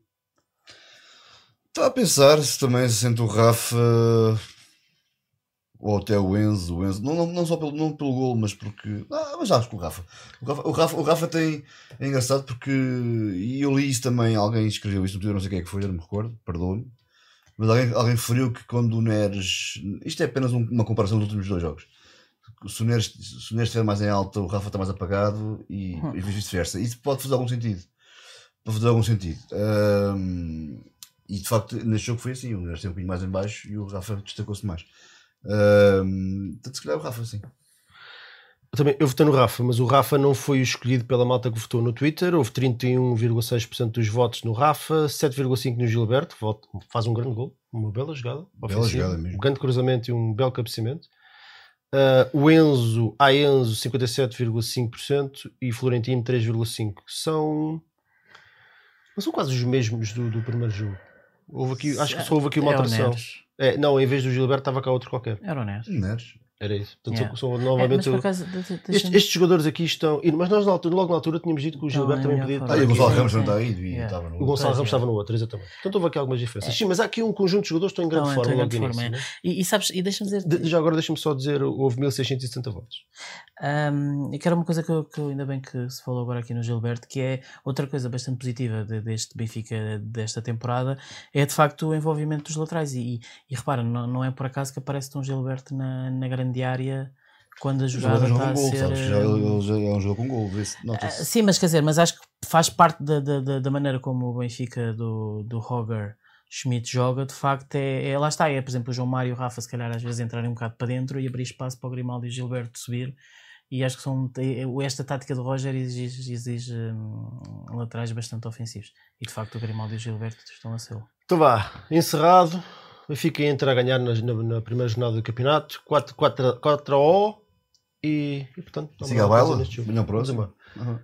Estava a pensar se também se sente o Rafa ou até o Enzo, o Enzo não, não, não só pelo, não pelo gol, mas porque. Ah, mas acho que o Rafa. O Rafa, o Rafa, o Rafa tem. É engraçado porque. E eu li isso também, alguém escreveu isso no Twitter, não sei quem é que foi, eu não me recordo, perdoe-me. Mas alguém, alguém referiu que quando o Neres. Isto é apenas um- uma comparação dos últimos dois jogos. Se o, Neres, se o Neres estiver mais em alta, o Rafa está mais apagado e, e vice-versa. Isso pode fazer algum sentido. Pode fazer algum sentido. Ahm, e de facto, neste jogo foi assim: o Neres esteve um bocadinho mais em baixo e o Rafa destacou-se mais. Ahm, Portanto, se calhar o Rafa, sim. Eu também, eu votei no Rafa, mas o Rafa não foi o escolhido pela malta que votou no Twitter. Houve 31,6% dos votos no Rafa, 7,5% no Gilberto. Voto, faz um grande gol, uma bela jogada. Bela jogada mesmo. Um grande cruzamento e um belo cabeceamento. Ah, o Enzo, a Enzo 57,5% e Florentino 3,5%. São, não são quase os mesmos do, do primeiro jogo. Houve aqui, acho que só houve aqui uma É alteração. Neres. É, não, em vez do Gilberto estava cá outro qualquer. Era o Neres. Neres. Era isso. Portanto, Yeah. são, são É, mas novamente. de- de- Estes, jogadores aqui estão. Mas nós na altura- logo na altura tínhamos dito que o Gilberto em também podia. Ah, e o. Gonçalo Sim, Ramos não está aí, e Yeah. estava no. O Gonçalo Ramos é. estava no outro, exatamente. Portanto, houve aqui algumas diferenças. Então- Sim, mas há aqui um conjunto de jogadores que estão em grande Estão- forma em grande início. forma, né? E, e sabes, e deixa-me dizer. De- já agora deixa-me só dizer: houve 1660 votos. Um, e que era uma coisa que, eu, que ainda bem que se falou agora aqui no Gilberto, que é outra coisa bastante positiva de- deste Benfica desta temporada, é de facto o envolvimento dos laterais. E, e, e repara, não, não é por acaso que aparece um Gilberto na, na grande área quando a jogada está a gol, ser. sabes? Já, ele já é um jogo com gol, ah, sim, mas quer dizer, mas acho que faz parte da, da, da- maneira como o Benfica do, do Roger Schmidt joga, de facto, é, é- lá está, é por exemplo o João Mário e o Rafa, se calhar às vezes entrarem um bocado para dentro e abrir espaço para o Grimaldo e o Gilberto subir. E acho que são, é- é- esta tática do Roger exige, exige hum, laterais bastante ofensivos. E de facto o Grimaldo e o Gilberto estão a ser. Então vá, encerrado. Benfica entra a ganhar na, na- na primeira jornada do campeonato. 4, 4, 4 a O. E, e portanto, não Siga a baila, Vamos próximo. Aham.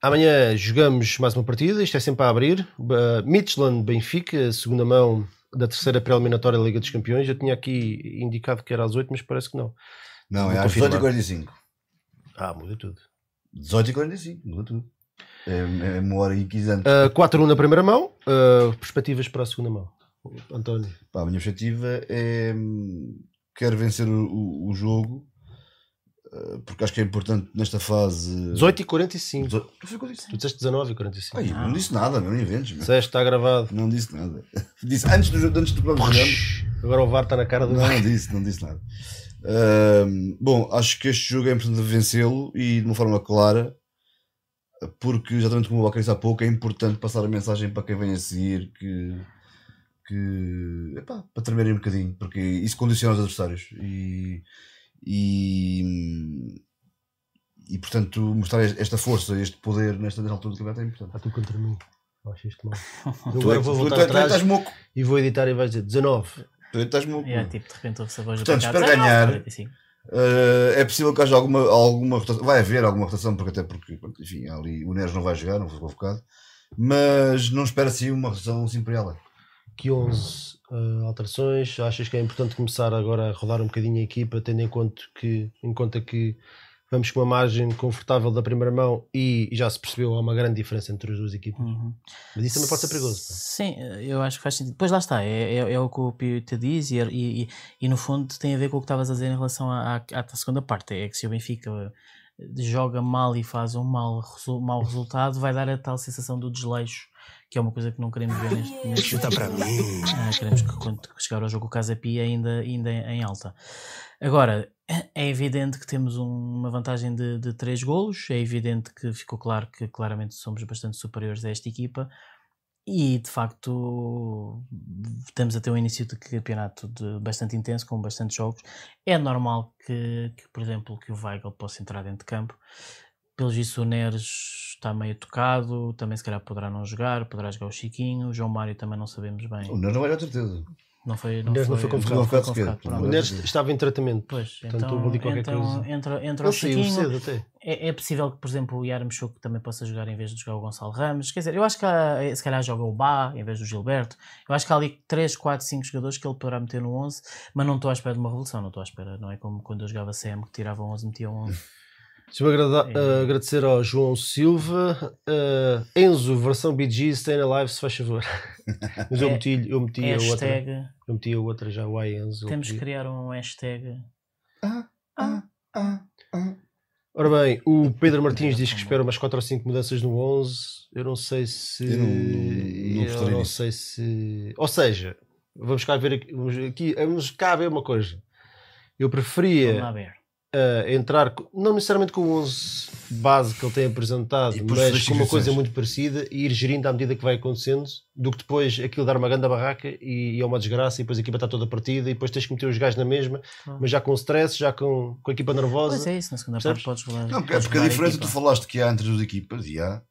Amanhã jogamos mais uma partida, isto é sempre a abrir. Uh, Midtjylland Benfica, segunda mão da terceira pré-eliminatória da Liga dos Campeões. Eu tinha aqui indicado que era às 8, mas parece que não. Não, Vou é às confirmar. 18h45. Ah, muda tudo. 18h45, muda tudo. É, é uma hora e 15 anos. Uh, 4 a 1 na primeira mão, uh, perspectivas para a segunda mão. António. Pá, a minha objetiva é. Quero vencer o, o- jogo, eh, porque acho que é importante nesta fase. 18 e 45. Dezo- Tu disseste 19 e 45. Ai, não disse nada, meu, não inventes. Disseste, está gravado. Não disse nada. Disse antes do, jogo- antes do programa Agora o VAR está na cara do Não, não disse, não disse nada. Ahm, bom, acho que este jogo é importante vencê-lo e de uma forma clara, porque exatamente como o Bacari há pouco, é importante passar a mensagem para quem vem a seguir que, que epá, para tremerem um bocadinho, porque isso condiciona os adversários e, e, e portanto mostrar esta força, este poder nesta altura do campeonato é importante. Está tudo contra mim. Eu acho isto mal. Eu Tu é agora que- vou tu- voltar tu- tu atrás estás moco. e vou editar e vais dizer 19. Tu estás-me- É, tipo, de repente ouve-se a voz Portanto, "Ah, ganhar." 45. Eh, é possível que haja alguma, alguma rotação. Vai haver alguma rotação, porque até porque, enfim, ali o Neres não vai jogar, não foi convocado. Mas não espero assim uma rotação assim para ela. Que 11 eh, alterações. Achas que é importante começar agora a rodar um bocadinho a equipa, tendo em conta que, em conta que vamos com uma margem confortável da primeira mão e já se percebeu há uma grande diferença entre as duas equipas. Uhum. Mas isso também pode ser perigoso. pá. Sim, eu acho que faz sentido. Pois lá está, é, é, é o que o Pio te diz e, e, e- no fundo tem a ver com o que estavas a dizer em relação à, à, à segunda parte. É que se o Benfica joga mal e faz um mau, mau resultado, vai dar a tal sensação do desleixo, que é uma coisa que não queremos ver neste, neste Chuta para mim. Ah, queremos que quando chegar ao jogo o Casa Pia ainda, ainda em alta. Agora, é evidente que temos um- uma vantagem de, de 3 golos, é evidente que ficou claro que claramente somos bastante superiores a esta equipa e de facto estamos a ter um início de campeonato de bastante intenso, com bastantes jogos. É normal que, que, por exemplo, que o Weigl possa entrar dentro de campo. Pelos vistos o Neres está meio tocado, também se calhar poderá não jogar, poderá jogar o Chiquinho, o João Mário também não sabemos bem. O Neres não vai dar certeza. Não foi, não Neres não foi, foi convocado. Não foi convocado pronto. O Neres estava em tratamento. Pois, Portanto, então, houve ali qualquer então coisa. entra, entra o Chiquinho. cedo até. É, é possível que, por exemplo, o Yarmchuk também possa jogar em vez de jogar o Gonçalo Ramos. Quer dizer, eu acho que há, se calhar joga o Bá em vez do Gilberto. Eu acho que há ali 3, 4, 5 jogadores que ele poderá meter no 11, mas não estou à espera de uma revolução. Não estou à espera. Não é como quando eu jogava CM que tirava 11, metia 11. Deixa-me agrada- É. uh, agradecer ao João Silva. Uh, Enzo, versão BG, Stay Alive, se faz favor. Mas eu meti, eu meti a outra. hashtag. Eu meti a outra já, o Enzo. Temos que criar um hashtag. Ah, ah, ah, ah. Ora bem, o Pedro Martins diz que espera umas 4 ou 5 mudanças no 11. Eu não sei se. Eu não- não- não eu não sei se. Ou seja, vamos cá ver aqui. Vamos, aqui, vamos cá ver uma coisa. Eu Vamos preferia lá ver. Uh, entrar, não necessariamente com o 11 base que ele tem apresentado, mas com uma coisa muito parecida e ir gerindo à medida que vai acontecendo, do que depois aquilo dar uma grande barraca e, e é uma desgraça e depois a equipa está toda partida e depois tens que meter os gajos na mesma, Claro. mas já com stress, já com, com a equipa nervosa. Pois é isso, na segunda Percebes? parte podes rolar. Não, porque, podes porque a diferença que equipa. tu falaste que há entre as duas equipas, e há,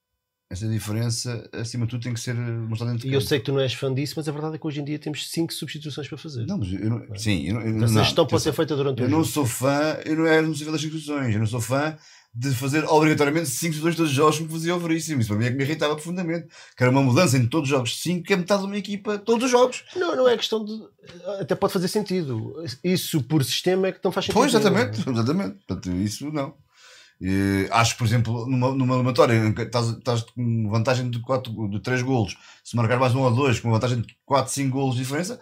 essa diferença, acima de tudo, tem que ser mostrada dentro de E eu sei que tu não és fã disso, mas a verdade é que hoje em dia temos 5 substituições para fazer. Não, mas eu não, sim, eu não, eu, Essa não, gestão pode ser feita durante o Eu não jogo. sou fã, eu não, é, não sou fã das instituições, eu não sou fã de fazer obrigatoriamente 5 instituições todos os jogos que fazia overíssimo. Isso para mim é que me irritava profundamente. Que era uma mudança em todos os jogos 5, que é metade de uma equipa, todos os jogos. Não, não é questão de. Até pode fazer sentido. Isso por sistema é que não faz sentido. Pois, exatamente, exatamente. Portanto, isso não. Eh, acho que, por exemplo, numa, numa eliminatória em que estás, estás com vantagem de, 4, de 3 golos, se marcar mais um ou dois, com vantagem de 4, 5 golos de diferença,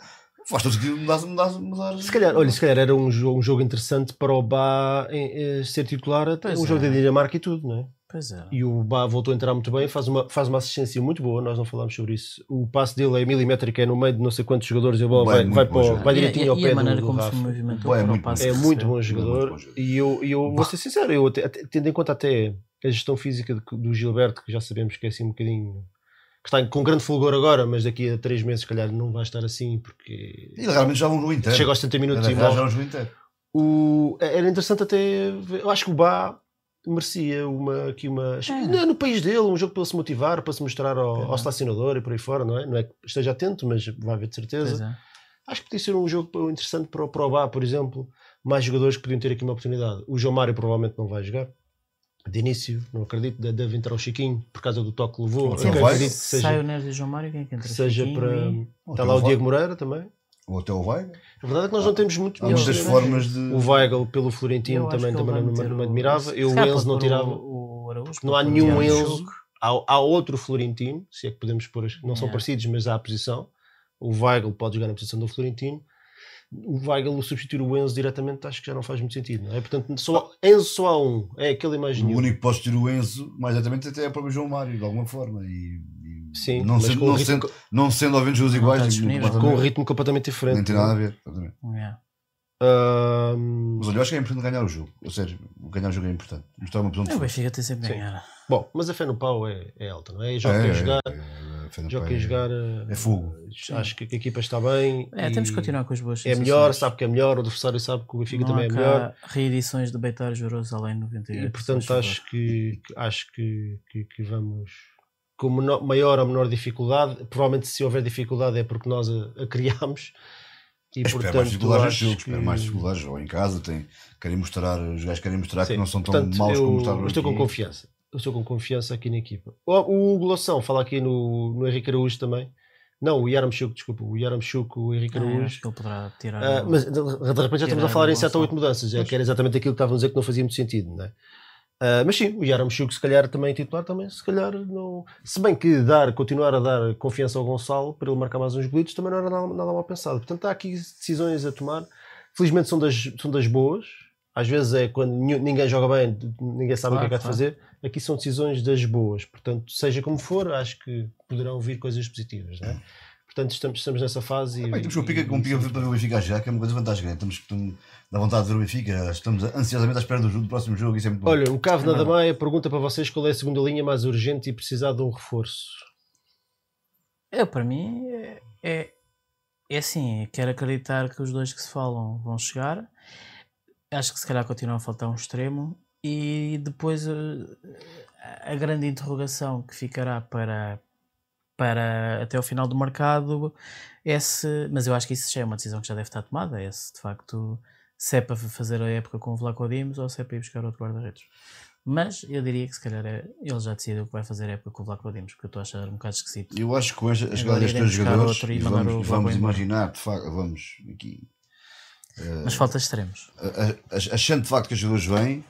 faz todo sentido mudar, mudar, mudar. Se calhar, olha, se calhar era um jogo, um jogo interessante para o Bá em- eh, ser titular, até Pois um jogo é. da Dinamarca e tudo, não é? Pois é. E o Bá voltou a entrar muito bem, faz uma, faz uma assistência muito boa, nós não falámos sobre isso. O passe dele é milimétrico, é no meio de não sei quantos jogadores e a bola Bem, vai, vai, para, vai E direitinho ao e, pé a maneira do, do como se Rafa. movimentou Bem, é muito passe É muito bom jogador bom e eu, e eu vou ser sincero, eu até- tendo em conta até a gestão física do Gilberto, que já sabemos que é assim um bocadinho que está com grande fulgor agora, mas daqui a 3 meses, se calhar, não vai estar assim, porque Ele realmente já um jogo inteiro. chega aos 70 minutos e já morre. O, era interessante até ver, eu acho que o Bá merecia uma, aqui uma É. não é no país dele, um jogo para ele se motivar, para se mostrar ao, É. ao selecionador e por aí fora, não é? Não é que esteja atento, mas vai haver de certeza. É. Acho que podia ser um jogo interessante para, o- por exemplo, mais jogadores que podiam ter aqui uma oportunidade. O João Mário provavelmente não vai jogar. De início, não acredito, de- deve entrar o Chiquinho por causa do toque que levou. Sim, acredito que Sai seja, o Neres e o João Mário, quem é que entra? que seja Chiquinho para. e- Está lá o Diego Moreira também. Ou até o Weigl. A verdade é que nós não temos muito. Há muitas formas de. O Weigl pelo Florentino também, também não, o- me admirava. Eu o Enzo não tirava. O, o Araújo, Não há nenhum o Enzo. Há, há outro Florentino, se é que podemos pôr, as- não são parecidos, mas há a posição. O Weigl pode jogar na posição do Florentino. O Weigl substituir o Enzo diretamente acho que já não faz muito sentido. Não é? Portanto, só, Enzo só há um. É aquele O imagem. único que pode ter o Enzo, mais exatamente, até é o próprio João Mário, de alguma forma. E Sim, não, mas sendo, não, ritmo- sendo, não sendo ao menos os iguais, com um ritmo completamente diferente. nem tem nada a ver. exatamente. Yeah. Ahm, Mas olha, eu acho que é importante ganhar o jogo. Ou seja, ganhar o jogo é importante. Mostrar uma posição de É, O. Benfica tem sempre ganhar. bom, mas a fé no pau é, é alta, não é? Joga É, quem é, jogar, é, é, pé, quem é- jogar. eh, é fogo. Acho que a equipa está bem. É, e temos que continuar com as boas É melhor, sabe que é melhor, o adversário sabe que o Benfica Não também há é melhor. reedições do Beitar Jerusalém 98. E portanto acho que, que- acho que, que, que vamos com menor- maior ou menor dificuldade. Provavelmente se houver dificuldade é porque nós a, a criámos. E, Espero mais portanto, dificuldades no acho jogo, que- espero mais dificuldades. Ou em casa, tem, querem mostrar, os gajos querem mostrar Sim, que não são tão portanto, maus eu, como eu estou com confiança. Eu estou com confiança aqui na equipa. O, o Golação fala aqui no, no Henrique Araújo também. Não, o Yaramchuk, desculpa. O Yaramchuk, o Henrique Ah, eu Araújo. acho que ele poderá tirar. Ah, mas de, de repente já estamos a falar em 7 ou 8 Gonçalo. mudanças, é, que era exatamente aquilo que estavam a dizer que não fazia muito sentido, não é? Ah, mas sim, o Yaramchuk se calhar também titular, também se calhar não. Se bem que dar, continuar a dar confiança ao Gonçalo para ele marcar mais uns golitos também não era nada, nada mal pensado. Portanto, há aqui decisões a tomar. Felizmente são das, são das boas. Às vezes é quando ninguém joga bem, ninguém sabe o que é que há de Claro, fazer. Aqui são decisões das boas. Portanto, seja como for, acho que poderão vir coisas positivas, não é? Portanto, estamos, estamos nessa fase. e- Bem, temos que o Pica e- com o Pica para ver o Benfica já, que é uma coisa né? Estamos, estamos na vontade de ver o Benfica, estamos ansiosamente à espera do, jogo, do próximo jogo. Isso é muito bom. Olha, o Cavo É na verdade. Damaia pergunta para vocês qual é a segunda linha mais urgente e precisar de um reforço. É, para mim, é, é, é assim, quero acreditar que os dois que se falam vão chegar. Acho que se calhar continua a faltar um extremo. E depois eh, a grande interrogação que ficará para, para até o final do mercado é se, mas eu acho que isso já é uma decisão que já deve estar tomada, é se de facto se é para fazer a época com o Vlaco Dimos ou se é para ir buscar outro guarda-redes. Mas eu diria que se calhar é- ele já decidiu que vai fazer a época com o Vlaco Dimos, porque eu estou a achar um bocado esquisito. Eu acho que com a destes dois iremos buscar jogadores, e vamos, vamos imaginar, de facto, vamos aqui, Mas falta extremos. a- a- achando de facto que os jogadores vêm,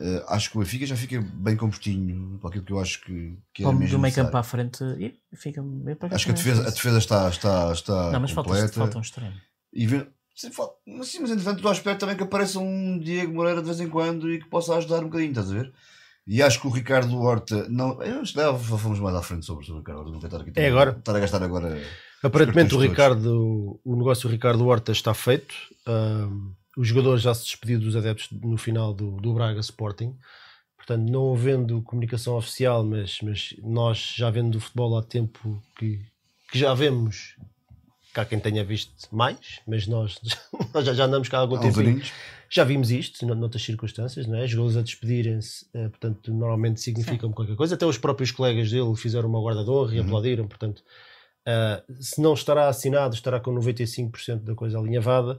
eh, acho que o Benfica já fica bem compostinho para aquilo que eu acho que, que era Como mesmo do meio campo necessário. à frente e fica. Acho que a também defesa, a isso. defesa está, está, está Não, mas falta, completa. falta um extremo. E sim, mas entretanto estou à espera também que apareça um Diego Moreira de vez em quando e que possa ajudar um bocadinho, estás a ver? E acho que o Ricardo Horta não. Eu, calhar fomos mais à frente sobre, sobre o Ricardo Horta, não estar aqui É agora? Estar a gastar agora. Aparentemente o. Ricardo, o negócio do Ricardo Horta está feito. Ahm, o jogador já se despediu dos adeptos no final do, do Braga Sporting. Portanto, não havendo comunicação oficial, mas, mas nós já vendo do futebol há tempo que, que já vemos que há quem tenha visto mais, mas nós, nós já, já andamos cá há algum tempo. Já vimos isto no- noutras circunstâncias, não é? Jogadores a despedirem-se, eh, portanto, normalmente significam qualquer coisa. Até os próprios colegas dele fizeram uma guarda de honra e Uhum. aplaudiram, portanto, eh, se não estará assinado, estará com 95% da coisa alinhavada.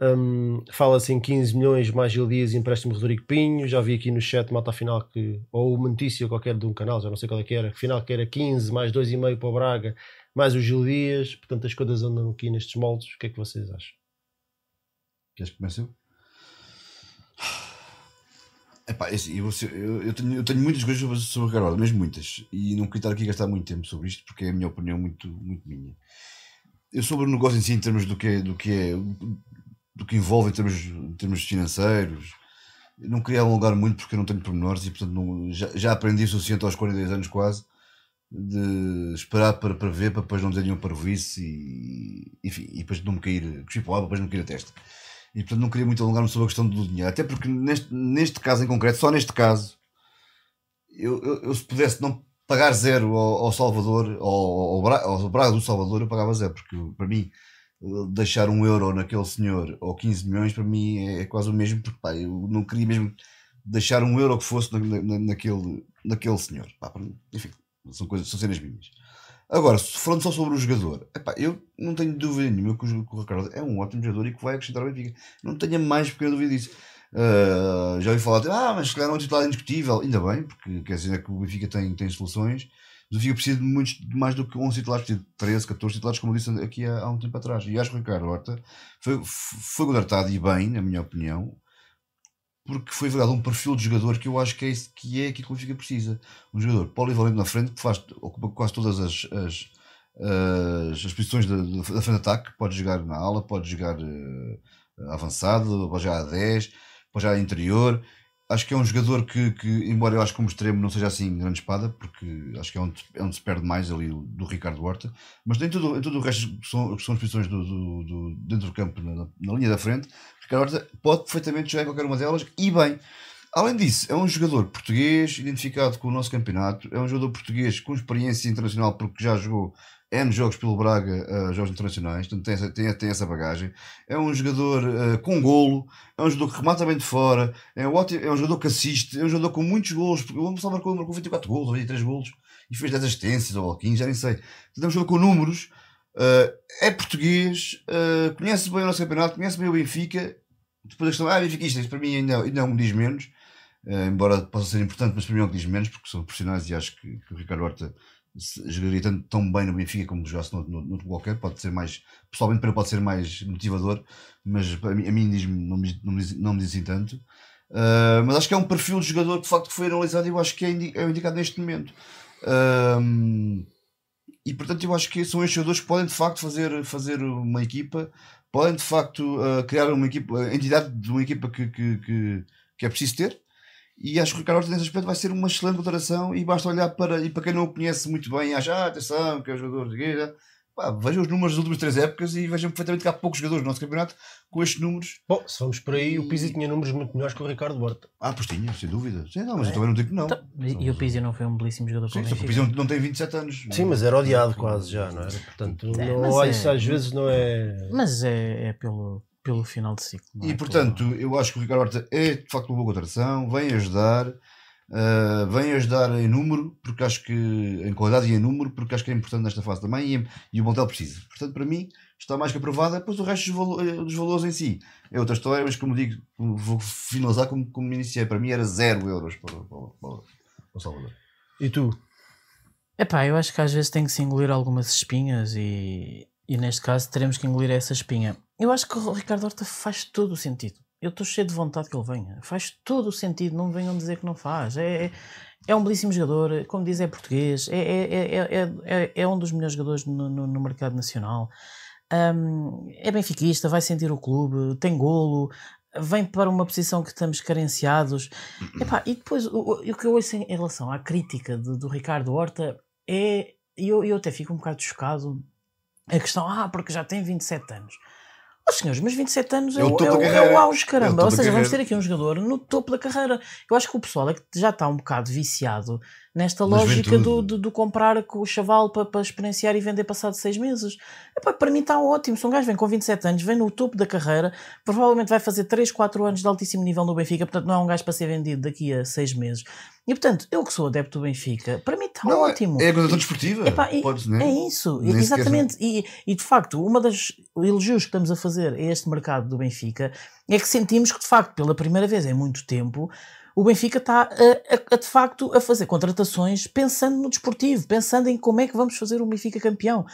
Hum, Fala-se em 15 milhões mais Gil Dias e empréstimo Rodrigo Pinho. Já vi aqui no chat, malta final que, ou uma notícia qualquer de um canal, já não sei qual é que era, que final que era 15 mais 2,5 para o Braga, mais o Gil Dias. Portanto, as coisas andam aqui nestes moldes. O que é que vocês acham? Queres que comece eu? Epá, é assim, eu, eu, eu tenho, eu tenho muitas coisas sobre, Ricardo Horta, mesmo muitas. E não queria estar aqui a gastar muito tempo sobre isto, porque é a minha opinião muito, muito minha. Eu sobre o negócio em si, em termos do que é, do que, é, do que envolve em termos, em termos financeiros, não queria alongar muito porque eu não tenho pormenores e portanto não- já, já aprendi o suficiente aos 42 anos quase de esperar para, para ver, para depois não dizer nenhum parvoíce e, enfim, e depois não me cair, cuspir para depois não me cair a testa. E portanto não queria muito alongar-me sobre a questão do dinheiro, até porque neste, neste caso em concreto, só neste caso, eu, eu, eu se pudesse não pagar zero ao, ao Salvador, ao, ao, Bra- ao Braga do Salvador, eu pagava zero, porque para mim deixar um euro naquele senhor ou 15 milhões para mim é, é quase o mesmo, porque pá, eu não queria mesmo deixar um euro que fosse na, na- naquele, naquele senhor. Pá, enfim, são, coisas, são cenas minhas. Agora, falando só sobre o jogador, epá, eu não tenho dúvida nenhuma que o, o Ricardo é um ótimo jogador e que vai acrescentar ao Benfica. Não tenho a mais pequena dúvida disso. Ah, já ouvi falar, ah, mas se calhar é um titular indiscutível. Ainda bem, porque quer dizer que o Benfica tem, tem soluções. O Benfica precisa de muitos, mais do que 11 titulares, precisa de 13, 14 titulares, como eu disse aqui há, há um tempo atrás. E acho que o Ricardo Horta foi, foi contratado e bem, na minha opinião, porque foi verdade um perfil de jogador que eu acho que é, isso- que é aquilo que o Benfica precisa. Um jogador polivalente na frente, que faz, ocupa quase todas as, as, as, as posições da, da frente de ataque. Pode jogar na ala, pode jogar eh, avançado, pode jogar a 10, pode jogar interior. Acho que é um jogador que, que, embora eu acho que como extremo não seja assim grande espada, porque acho que é onde, é onde se perde mais ali do Ricardo Horta, mas em tudo, em tudo o resto que são, que são as posições do, do- do- dentro do campo, na, na linha da frente, Ricardo Horta pode perfeitamente jogar em qualquer uma delas e bem. Além disso, é um jogador português identificado com o nosso campeonato, é um jogador português com experiência internacional porque já jogou N jogos pelo Braga, eh, jogos internacionais, portanto tem tem, tem essa bagagem. É um jogador eh, com golo, é um jogador que remata bem de fora, é um, ótimo, é um jogador que assiste, é um jogador com muitos golos, porque o Gonçalo marcou, marcou 24 golos, ou 23 golos, e fez 10 assistências ou 15, já nem sei. Portanto, é um jogador com números, Uh, é português, uh, conhece bem o nosso campeonato, conhece bem o Benfica. Depois a questão, ah, Benfica, isto, para mim ainda, ainda me diz menos, uh, embora possa ser importante, mas para mim é o que diz menos, porque são profissionais e acho que, que o Ricardo Horta jogaria tanto, tão bem no Benfica como jogasse no, no, no qualquer. Pode ser mais, pessoalmente, para ele pode ser mais motivador, mas para mim, a mim diz não, me, não, me não me diz assim tanto. Uh, mas acho que é um perfil de jogador que de facto foi analisado e eu acho que é, indi- é indicado neste momento. Um, e portanto eu acho que são estes jogadores que podem de facto fazer, fazer uma equipa, podem de facto uh, criar uma equipa, a entidade de uma equipa que, que, que, que é preciso ter. E acho que o Ricardo Horta nesse aspecto vai ser uma excelente contratação e basta olhar para, e para quem não o conhece muito bem e acha, ah, atenção, que é o jogador de guerra, pá, vejam os números das últimas três épocas e vejam perfeitamente que há poucos jogadores no nosso campeonato com estes números. Bom, se vamos por aí, o Pizzi tinha números muito melhores que o Ricardo Horta. Ah, pois tinha, sem dúvida. Sim, não, mas eu também não digo que não. Então, e e o Pizzi não foi um belíssimo jogador Sim, o só que o Benfica? Pizzi não, tem 27 anos. Sim, mas era odiado quase já, não era? Portanto, É, não, é- isso às vezes não é. Mas é, é pelo, pelo final de ciclo. não E é portanto, eu acho que o Ricardo Horta é de facto uma boa contratação, vem ajudar, uh, vem ajudar em número, porque acho que em qualidade e em número, porque acho que é importante nesta fase também e, e o Montel precisa. Portanto, para mim, está mais que aprovada, depois o resto dos, valo- eh, dos valores em si é outra história, mas como digo, vou finalizar como, como me iniciei. Para mim era zero euros para, para, para, para o Salvador. E tu? Epá, eu acho que às vezes tem que se engolir algumas espinhas e, e neste caso teremos que engolir essa espinha. Eu acho que o Ricardo Horta faz todo o sentido. Eu estou cheio de vontade que ele venha. Faz todo o sentido, não me venham dizer que não faz. É, é, é um belíssimo jogador, como diz, é português, é, é, é, é, é, é um dos melhores jogadores no, no, no mercado nacional. Hum, é benfiquista, vai sentir o clube, tem golo, vem para uma posição que estamos carenciados. Epá, e depois, o, o- que eu ouço em, relação à crítica de- do Ricardo Horta é. e Eu, eu até fico um bocado chocado. A questão, ah, porque já tem 27 anos. Oh senhores, mas 27 anos é, É o o, é, o, é o auge, É o caramba. Ou seja, vamos ter aqui um jogador no topo da carreira. Eu acho que o pessoal é que já está um bocado viciado nesta lógica do, do, do comprar com o chaval para, para experienciar e vender passado seis meses. Epá, para mim está ótimo. Se um gajo vem com 27 anos, vem no topo da carreira, provavelmente vai fazer 3, 4 anos de altíssimo nível no Benfica, portanto não é um gajo para ser vendido daqui a 6 meses. E portanto, eu que sou adepto do Benfica, para mim está Não, é- ótimo. É a contratação desportiva. Epá, e- Pode, né? É isso, Nem exatamente. E, e de facto, uma das elogios que estamos a fazer a este mercado do Benfica é que sentimos que, de facto, pela primeira vez em muito tempo, o Benfica está a, a- a, de facto a fazer contratações pensando no desportivo, pensando em como é que vamos fazer o Benfica campeão.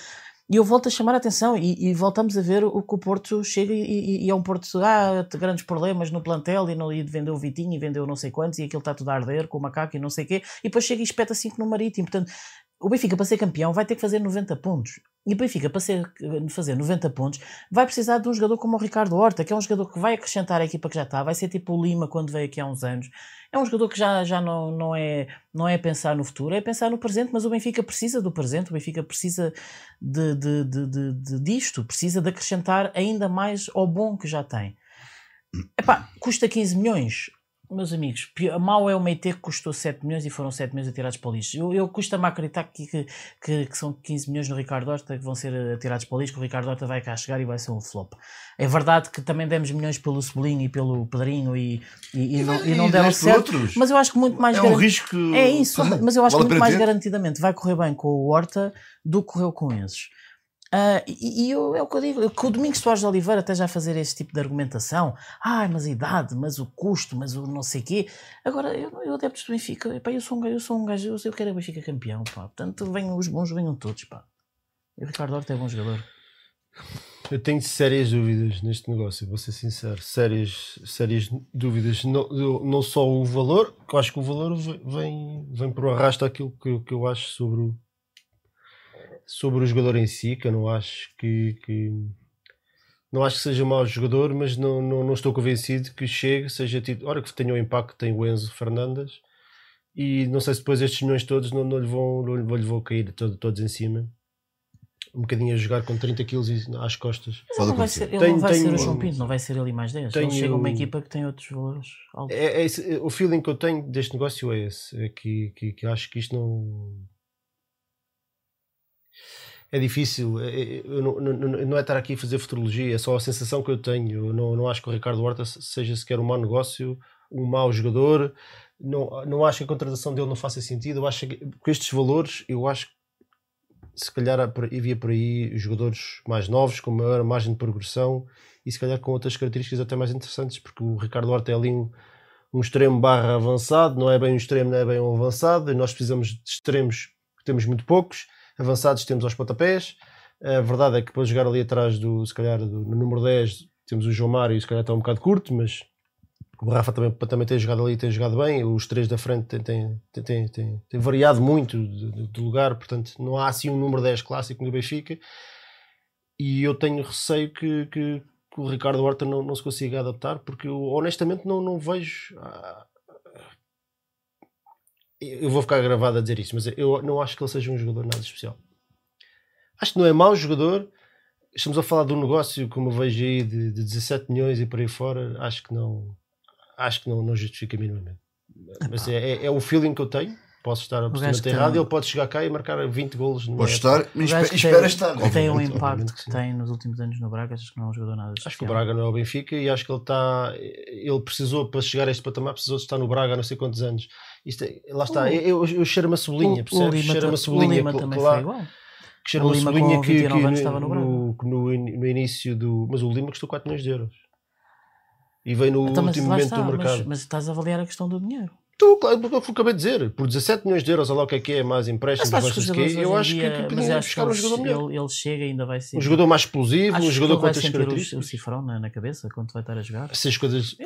E eu volto a chamar a atenção e, e voltamos a ver o que o Porto chega e, e- e é um Porto ah, grandes problemas no plantel e, no, e vendeu o Vitinho e vendeu não sei quantos e aquilo está tudo a arder com o macaco e não sei o quê e depois chega e espeta 5 no Marítimo. Portanto, o Benfica para ser campeão vai ter que fazer 90 pontos. E o Benfica para ser, fazer 90 pontos vai precisar de um jogador como o Ricardo Horta, que é um jogador que vai acrescentar a equipa que já está, vai ser tipo o Lima quando veio aqui há uns anos. É um jogador que já, já não, não, é, não é pensar no futuro, é pensar no presente, mas o Benfica precisa do presente, o Benfica precisa de, de, de, de, de- disto, precisa de acrescentar ainda mais ao bom que já tem. Epá, custa 15 milhões. Meus amigos, mal é o Meite que custou 7 milhões e foram 7 milhões atirados para o lixo. Eu, eu custa-me acreditar que, que, que, que são 15 milhões no Ricardo Horta que vão ser atirados para o lixo, que o Ricardo Horta vai cá chegar e vai ser um flop. É verdade que também demos milhões pelo Cebolinho e pelo Pedrinho e, e, e não, e não E deram dez por certo. outros. Mas eu acho que muito mais é um garantido- risco. é isso, mas eu acho vale que muito mais ter. garantidamente vai correr bem com o Horta do que correu com esses. Ah, e e eu, é o que eu digo, que o Domingos Soares de Oliveira até já fazer este tipo de argumentação, ai, mas a idade, mas o custo, mas o não sei quê. Agora, eu, eu adeptos do Benfica, epá, eu sou um gajo, eu sou um gajo, eu, eu quero o Benfica campeão, pá. Portanto, venham os bons, venham todos, pá. E o Ricardo Horta é bom jogador. Eu tenho sérias dúvidas neste negócio, vou ser sincero. Sérias, sérias dúvidas. Não, não só o valor, que eu acho que o valor ve- vem, vem por arrasto aquilo que, que eu acho sobre o, sobre o jogador em si, que eu não acho que, que- não acho que seja mau jogador, mas não, não, não estou convencido que chegue, seja tido, ora que tenha o impacto que tem o Enzo Fernandes e não sei se depois estes milhões todos não, não, lhe, vão, não lhe vão cair todo- todos em cima. Um bocadinho a jogar com 30 quilos às costas. Mas ele não vai ser, ele Tenho- não vai ser o João Pinto, não vai ser ele e mais 10. tenho- Ele chega a uma equipa que tem outros valores altos. É, é esse- o feeling que eu tenho deste negócio é esse, é que, que, que acho que isto não é difícil, é- é- não, não, é estar aqui a fazer futurologia, é só a sensação que eu tenho. Eu não, não acho que o Ricardo Horta seja sequer um mau negócio, um mau jogador. Não, não acho que a contratação dele não faça sentido. Eu acho que com estes valores, eu acho que se calhar havia por aí jogadores mais novos, com maior margem de progressão e se calhar com outras características até mais interessantes, porque o Ricardo Horta é ali um, um extremo barra avançado, não é bem um extremo, não é bem um avançado, e nós precisamos de extremos que temos muito poucos, avançados temos aos pontapés. A verdade é que para jogar ali atrás do, se calhar, do, no número 10, temos o João Mário se calhar está um bocado curto, mas o Rafa também, também tem jogado ali tem jogado bem. Os três da frente têm, têm, têm, têm, variado muito de, de- lugar, portanto, não há assim um número 10 clássico no Benfica. E eu tenho receio que, que- que o Ricardo Horta não, não se consiga adaptar, porque eu honestamente não, não vejo. Eu vou ficar gravado a dizer isso, mas eu não acho que ele seja um jogador nada especial. Acho que não é mau jogador. Estamos a falar de um negócio, como eu vejo aí, de, de 17 milhões e por aí fora. Acho que não, acho que não, não justifica minimamente. Mas é, é, é o feeling que eu tenho. Posso estar absolutamente errado. tem- Ele pode chegar cá e marcar 20 golos. Pode estar, mas espera, tem, estar. que tem um impacto que tem nos últimos anos no Braga, acho que não é um jogador nada Acho que o especial. Braga não é o Benfica e acho que ele está. Ele precisou, para chegar a este patamar, precisou de estar no Braga há não sei quantos anos. Isto é- lá está, O- eu, eu cheiro uma O, o percebes? Cheira ta- uma o. Lima também foi igual. que cheira O uma cebolinha com que, 29 que anos estava no no, no, in- no início do. Mas o Lima custou 4 milhões de euros. E veio no Então, mas último momento está, do mas, mercado. mas estás a avaliar a questão do dinheiro. Tu, claro, porque eu acabei de dizer, por 17 milhões de euros, olha lá o que é que é, mais empréstimos, Mas mais acho que jogadores eu acho que, que podiam que buscar um jogador melhor. ele, ele chega e ainda vai ser. Um jogador mais explosivo, acho um que jogador com outras sentir o, o características. cifrão na, na cabeça quando vai estar a jogar. Se as coisas.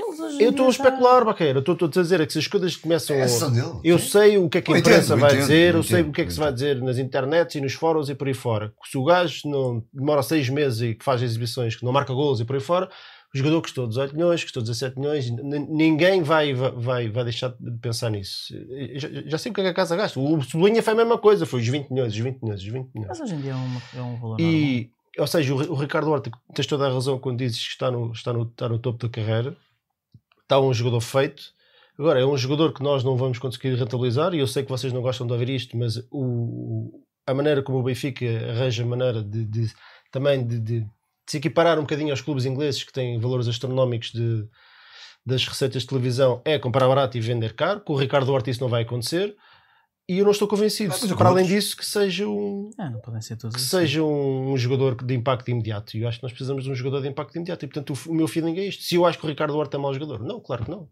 Eu estou a especular, Baqueira. Estou estou a dizer é que se as coisas começam. É a dele. Eu Sim. sei o que é que a entendo, imprensa vai entendo, dizer, eu eu sei entendo, o que é que se vai dizer nas internets e nos fóruns e por aí fora. Se o gajo não demora seis meses e que faz exibições, que não marca golos e por aí fora, o jogador custou 18 milhões, custou 17 milhões, ninguém vai, vai, vai deixar de pensar nisso. Já, já sei o que é que a casa gasta. O Sublinha foi a mesma coisa, foi os 20 milhões, os 20 milhões, os 20 milhões. Mas hoje em dia é, uma, é um valor. E, ou seja, o, o Ricardo Horta, tens toda a razão quando dizes que está no, está, no, está no topo da carreira, está um jogador feito. Agora, é um jogador que nós não vamos conseguir rentabilizar, e eu sei que vocês não gostam de ouvir isto, mas o, a maneira como o Benfica arranja a maneira de, de- também de- de se equiparar um bocadinho aos clubes ingleses que têm valores astronómicos de, das receitas de televisão é comprar barato e vender caro. Com o Ricardo Horta isso não vai acontecer. E eu não estou convencido, Ah, mas para além disso, que seja um, Ah, não podem ser todos que assim. seja um, um jogador de impacto imediato. E eu acho que nós precisamos de um jogador de impacto imediato. E portanto, o, o meu feeling é isto. Se eu acho que o Ricardo Horta é mau jogador, não, claro que não.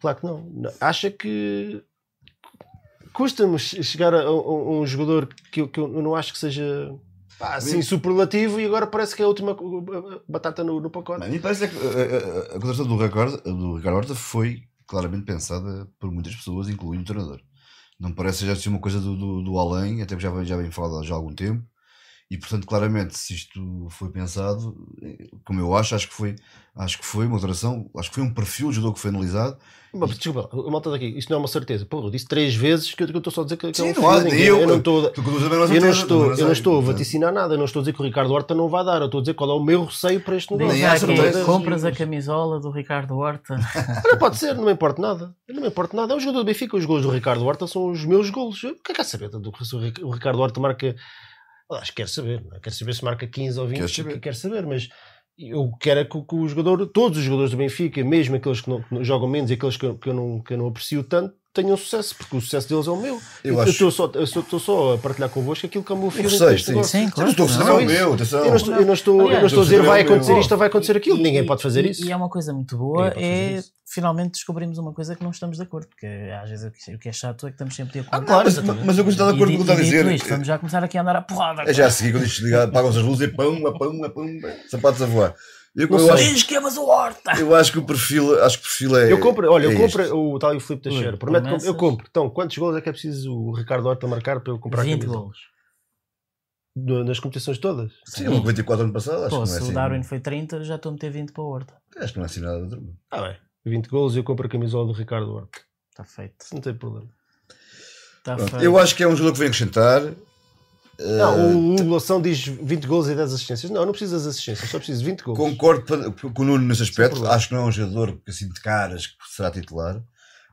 Claro que não. Acha que custa-me che- chegar a, a- a um jogador que, eu- que eu não acho que seja pá, assim superlativo e agora parece que é a última batata no, no pacote. A mim parece que a, a, a contratação do Ricardo, do Ricardo Horta foi claramente pensada por muitas pessoas, incluindo o treinador. Não parece que seja assim uma coisa do, do, do além, até que já vem, já vem falado já há algum tempo. E portanto, claramente, se isto foi pensado, como eu acho, acho que foi, acho que foi uma alteração, acho que foi um perfil de jogador que foi analisado. Mas, Desculpa, malta daqui, isso não é uma certeza. Pô, eu disse três vezes que eu eu estou só a dizer que, que é Sim, um não há- feeling. eu- eu não estou. Eu não estou, eu não estou a vaticinar nada, eu não estou a dizer que o Ricardo Horta não vai dar, eu estou a dizer qual é o meu receio para este negócio. Nem há compras a camisola do Ricardo Horta. Não pode ser, não me importa nada. Não me importa nada. É um jogador do Benfica, os gols do Ricardo Horta são os meus gols. O que é que quer saber? O Ricardo Horta marca. Ah, Acho que quer saber, não é? quer saber se marca 15 ou 20, Quer saber. que quer saber, mas eu quero é que, o- que o jogador, todos os jogadores do Benfica, mesmo aqueles que, não, que jogam menos e aqueles que, eu- que eu não, que eu não aprecio tanto, tenham sucesso, porque o sucesso deles é o meu. Eu Eu acho- estou só, eu estou só a partilhar convosco aquilo que é o meu filho. receio, sim. Sim, Eu claro. não estou a dizer, Não, é o meu, atenção. Eu não estou, eu não estou, eu não Aliás, estou a dizer eu vai a acontecer isto ou vai acontecer aquilo. E- Ninguém e- pode fazer e- isso. E é uma coisa muito boa, é isso. finalmente descobrimos uma coisa que não estamos de acordo, porque às vezes o que- o que é chato é que estamos sempre de acordo. Claro, mas, mas eu gosto de estar de acordo com o que está a dizer. isto, vamos já começar aqui a andar a porrada. É já a seguir, quando isto desligar, apagam-se as luzes e pão, a pão, a pão, sapatos a voar. Eu, Não eu, sei. que amas o Horta! eu acho que o perfil, acho que o perfil é. Eu compro, olha, eu é compro este. o tal e o Filipe Teixeira. Prometo que eu promessas. compro. Então, quantos gols é que é preciso o Ricardo Horta marcar para eu comprar a 20 camisa? golos. Do- Nas competições todas? Sim, um 94 ano passado, acho Pô, que não é se assim. o Darwin foi 30, já estou a meter 20 para o Horta. Acho que não é assim nada de outro mundo. Ah, bem. 20 gols e eu compro a camisola do Ricardo Horta. Está feito. Não tem problema. Está Pronto, feito. eu acho que é um jogador que vem acrescentar. Não, o Ungulação diz 20 gols e 10 assistências. Não, não preciso das assistências, só preciso de 20 gols. Concordo com o Nuno nesse aspecto. Acho que não é um jogador assim de caras que será titular,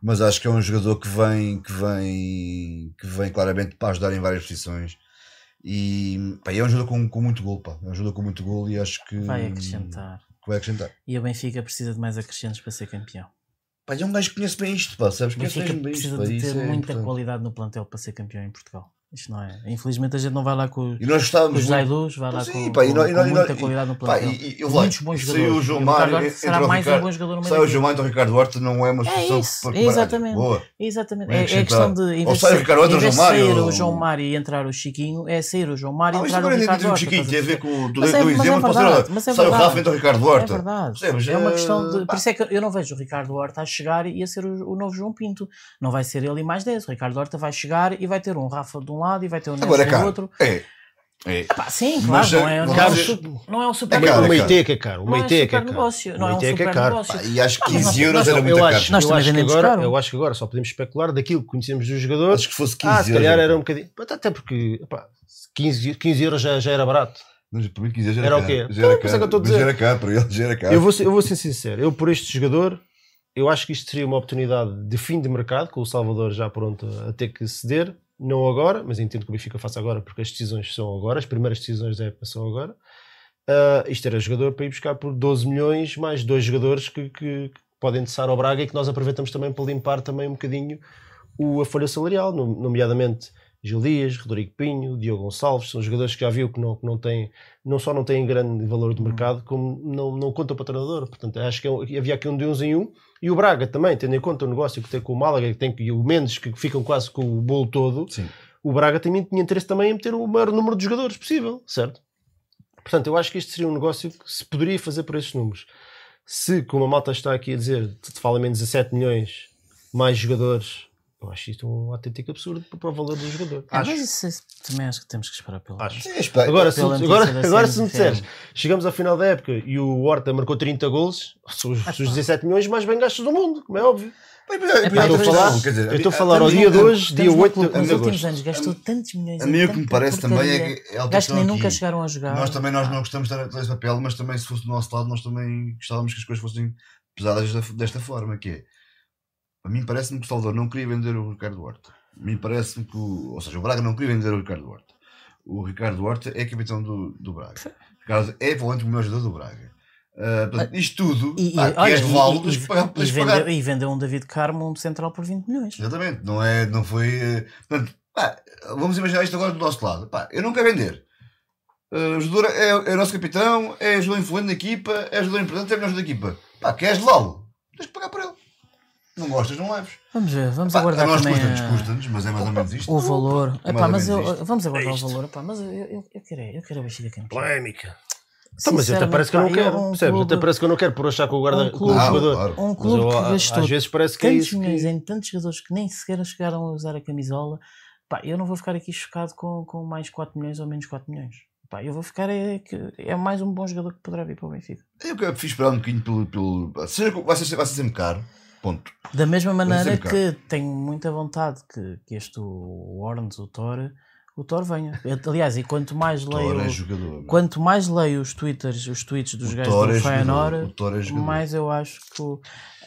mas acho que é um jogador que vem, que vem, que vem claramente para ajudar em várias posições. E pá, é um jogador com, com muito gol, pá. É um jogador com muito gol e acho que Vai acrescentar. que vai acrescentar. E o Benfica precisa de mais acrescentos para ser campeão. Pá, é um gajo que conhece bem isto, pá, sabes? Benfica bem isto, precisa pá, de ter é muita importante. qualidade no plantel para ser campeão em Portugal. Isto não é. Infelizmente a gente não vai lá com, E nós com gostávamos os. Zaidus, vai lá Sim, com, pá, e com- nós- e com nós- e muita qualidade no Pá, plantel. e, e, Muitos bons jogadores. o João E Mário, entra será mais um Ricardo- bom jogador no meio Saiu o João Mário, então o Ricardo Horta não é uma É solução isso, é exatamente. Boa. Exatamente. É, é questão de. Em vez sai o Ricardo Horta, em sair o João Mário e entrar o Chiquinho, é sair o João Mário e Ah, entrar o Ricardo Horta. Chiquinho, tem a ver com. É- é exemplo, verdade, dizer, mas é sai o verdade. Rafa, então o Ricardo É Horta. verdade. Percebes? É uma questão de. Por isso é que eu não vejo o Ricardo Horta a chegar e a ser o, o novo João Pinto. Não vai ser ele e mais 10. O Ricardo Horta vai chegar e vai ter um Rafa de um lado e vai ter um é Nelson caro. outro. É. É. Pá, sim, claro, Mas, não é, não, caro- é um, não é um super É caro, o é Meite é é caro. O Não é é é super caro. negócio. O Não é um é que é super caro. negócio. Pá, E acho que Ah, mas 15 nós- euros era Eu muito caro. acho, Nós eu, acho que agora, caro. eu acho que agora só podemos especular daquilo que conhecemos dos jogadores. Acho que fosse 15 Ah, se euros. calhar era um bocadinho. Até porque epá, 15, 15 euros já, já era barato. Mas para mim 15 euros já Era era o quê? caro. Já Então, era isso é que eu caro. Mas já era caro para ele, já era caro. Eu vou, ser- eu vou ser sincero, eu por este jogador, eu acho que isto seria uma oportunidade de fim de mercado, com o Salvador já pronto a ter que ceder, não agora, mas entendo que o Benfica faça agora, porque as decisões são agora, as primeiras decisões da época são agora. Ah, isto era jogador para ir buscar por 12 milhões, mais dois jogadores que, que- que podem descer ao Braga e que nós aproveitamos também para limpar também um bocadinho o, a folha salarial, nom- nomeadamente Gil Dias, Rodrigo Pinho, Diogo Gonçalves, são jogadores que já viu que não, que não têm, não só não têm grande valor de mercado, como não, não contam para o treinador. Portanto, acho que é havia aqui um de uns em um. E o Braga também, tendo em conta o negócio que tem com o Málaga, que tem, e o Mendes, que ficam quase com o bolo todo, Sim. o Braga também tinha interesse também em meter o maior número de jogadores possível, certo? Portanto, eu acho que este seria um negócio que se poderia fazer por estes números. Se, como a malta está aqui a dizer, se fala menos 17 milhões, mais jogadores, eu acho isto um autêntico absurdo para o valor do jogador. É, mas isso, isso também acho que temos que esperar pelo. Acho. Sim, espera. Agora, se, agora, agora se me CNFL. disseres, chegamos ao final da época e o Horta marcou 30 golos, são os, os 17 milhões mais bem gastos do mundo, como é óbvio. É pá, Eu estou a falar, dizer, eu estou a a- falar a ao dia de a- hoje, dia num 8 clube que de nos últimos agosto. anos gastou tantos milhões A mim o que me parece também é que é a Gajos que nem nunca aqui. chegaram a jogar. Nós também nós não gostamos de ter esse papel, mas também se fosse do nosso lado, nós também gostávamos que as coisas fossem pesadas desta, desta forma, que é a mim parece-me que o Salvador não queria vender o Ricardo Horta. A mim parece-me que o, ou seja, o Braga não queria vender o Ricardo Horta. O Ricardo Horta é capitão do, do Braga. Ricardo é provavelmente o melhor jogador do Braga. Ah, portanto, isto tudo, E, e, pá, olha, e- levá-lo, e- e pagar. vendeu, e vendeu um David Carmo, um central por 20 milhões. Exatamente, não, é, não foi. eh, Portanto, pá, vamos imaginar isto agora do nosso lado. Pá, eu não quero vender. Eh, o jogador é, é o nosso capitão, é jogador influente na equipa, é jogador importante, é o melhor da equipa. Pá, queres levá-lo? Tens que pagar por ele. Não gostas, não leves. Vamos ver, vamos Pá, a aguardar nós também custa-nos, a- custa-nos, mas é mais ou menos isto. o valor. É Epá, mas eu, isto. vamos aguardar É o valor. Epá, mas eu, eu, eu quero, eu quero a bexiga campeã. Polémica. Então, mas até parece que eu não pá, quero, um percebes? clube- Até parece que eu não quero por achar que o guarda Um clube- Ah, jogador. claro. Um Mas clube eu, que a- gastou às vezes parece que é tantos isso. milhões Que... em tantos jogadores que nem sequer chegaram a usar a camisola, pá, eu não vou ficar aqui chocado com, com mais 4 milhões ou menos 4 milhões. Pá, eu vou ficar é, que é mais um bom jogador que poderá vir para o Benfica. Eu que fiz esperar um bocadinho pelo. pelo seja, vai, ser, vai ser sempre caro. Ponto. Da mesma maneira que tenho muita vontade que, que este Warnes, o Thor, o Thor venha. Eu, aliás, e quanto mais leio, Thor é jogador. quanto mais leio os twitters, os tweets dos O gajos Thor do é. Feyenoord, é mais eu acho que o...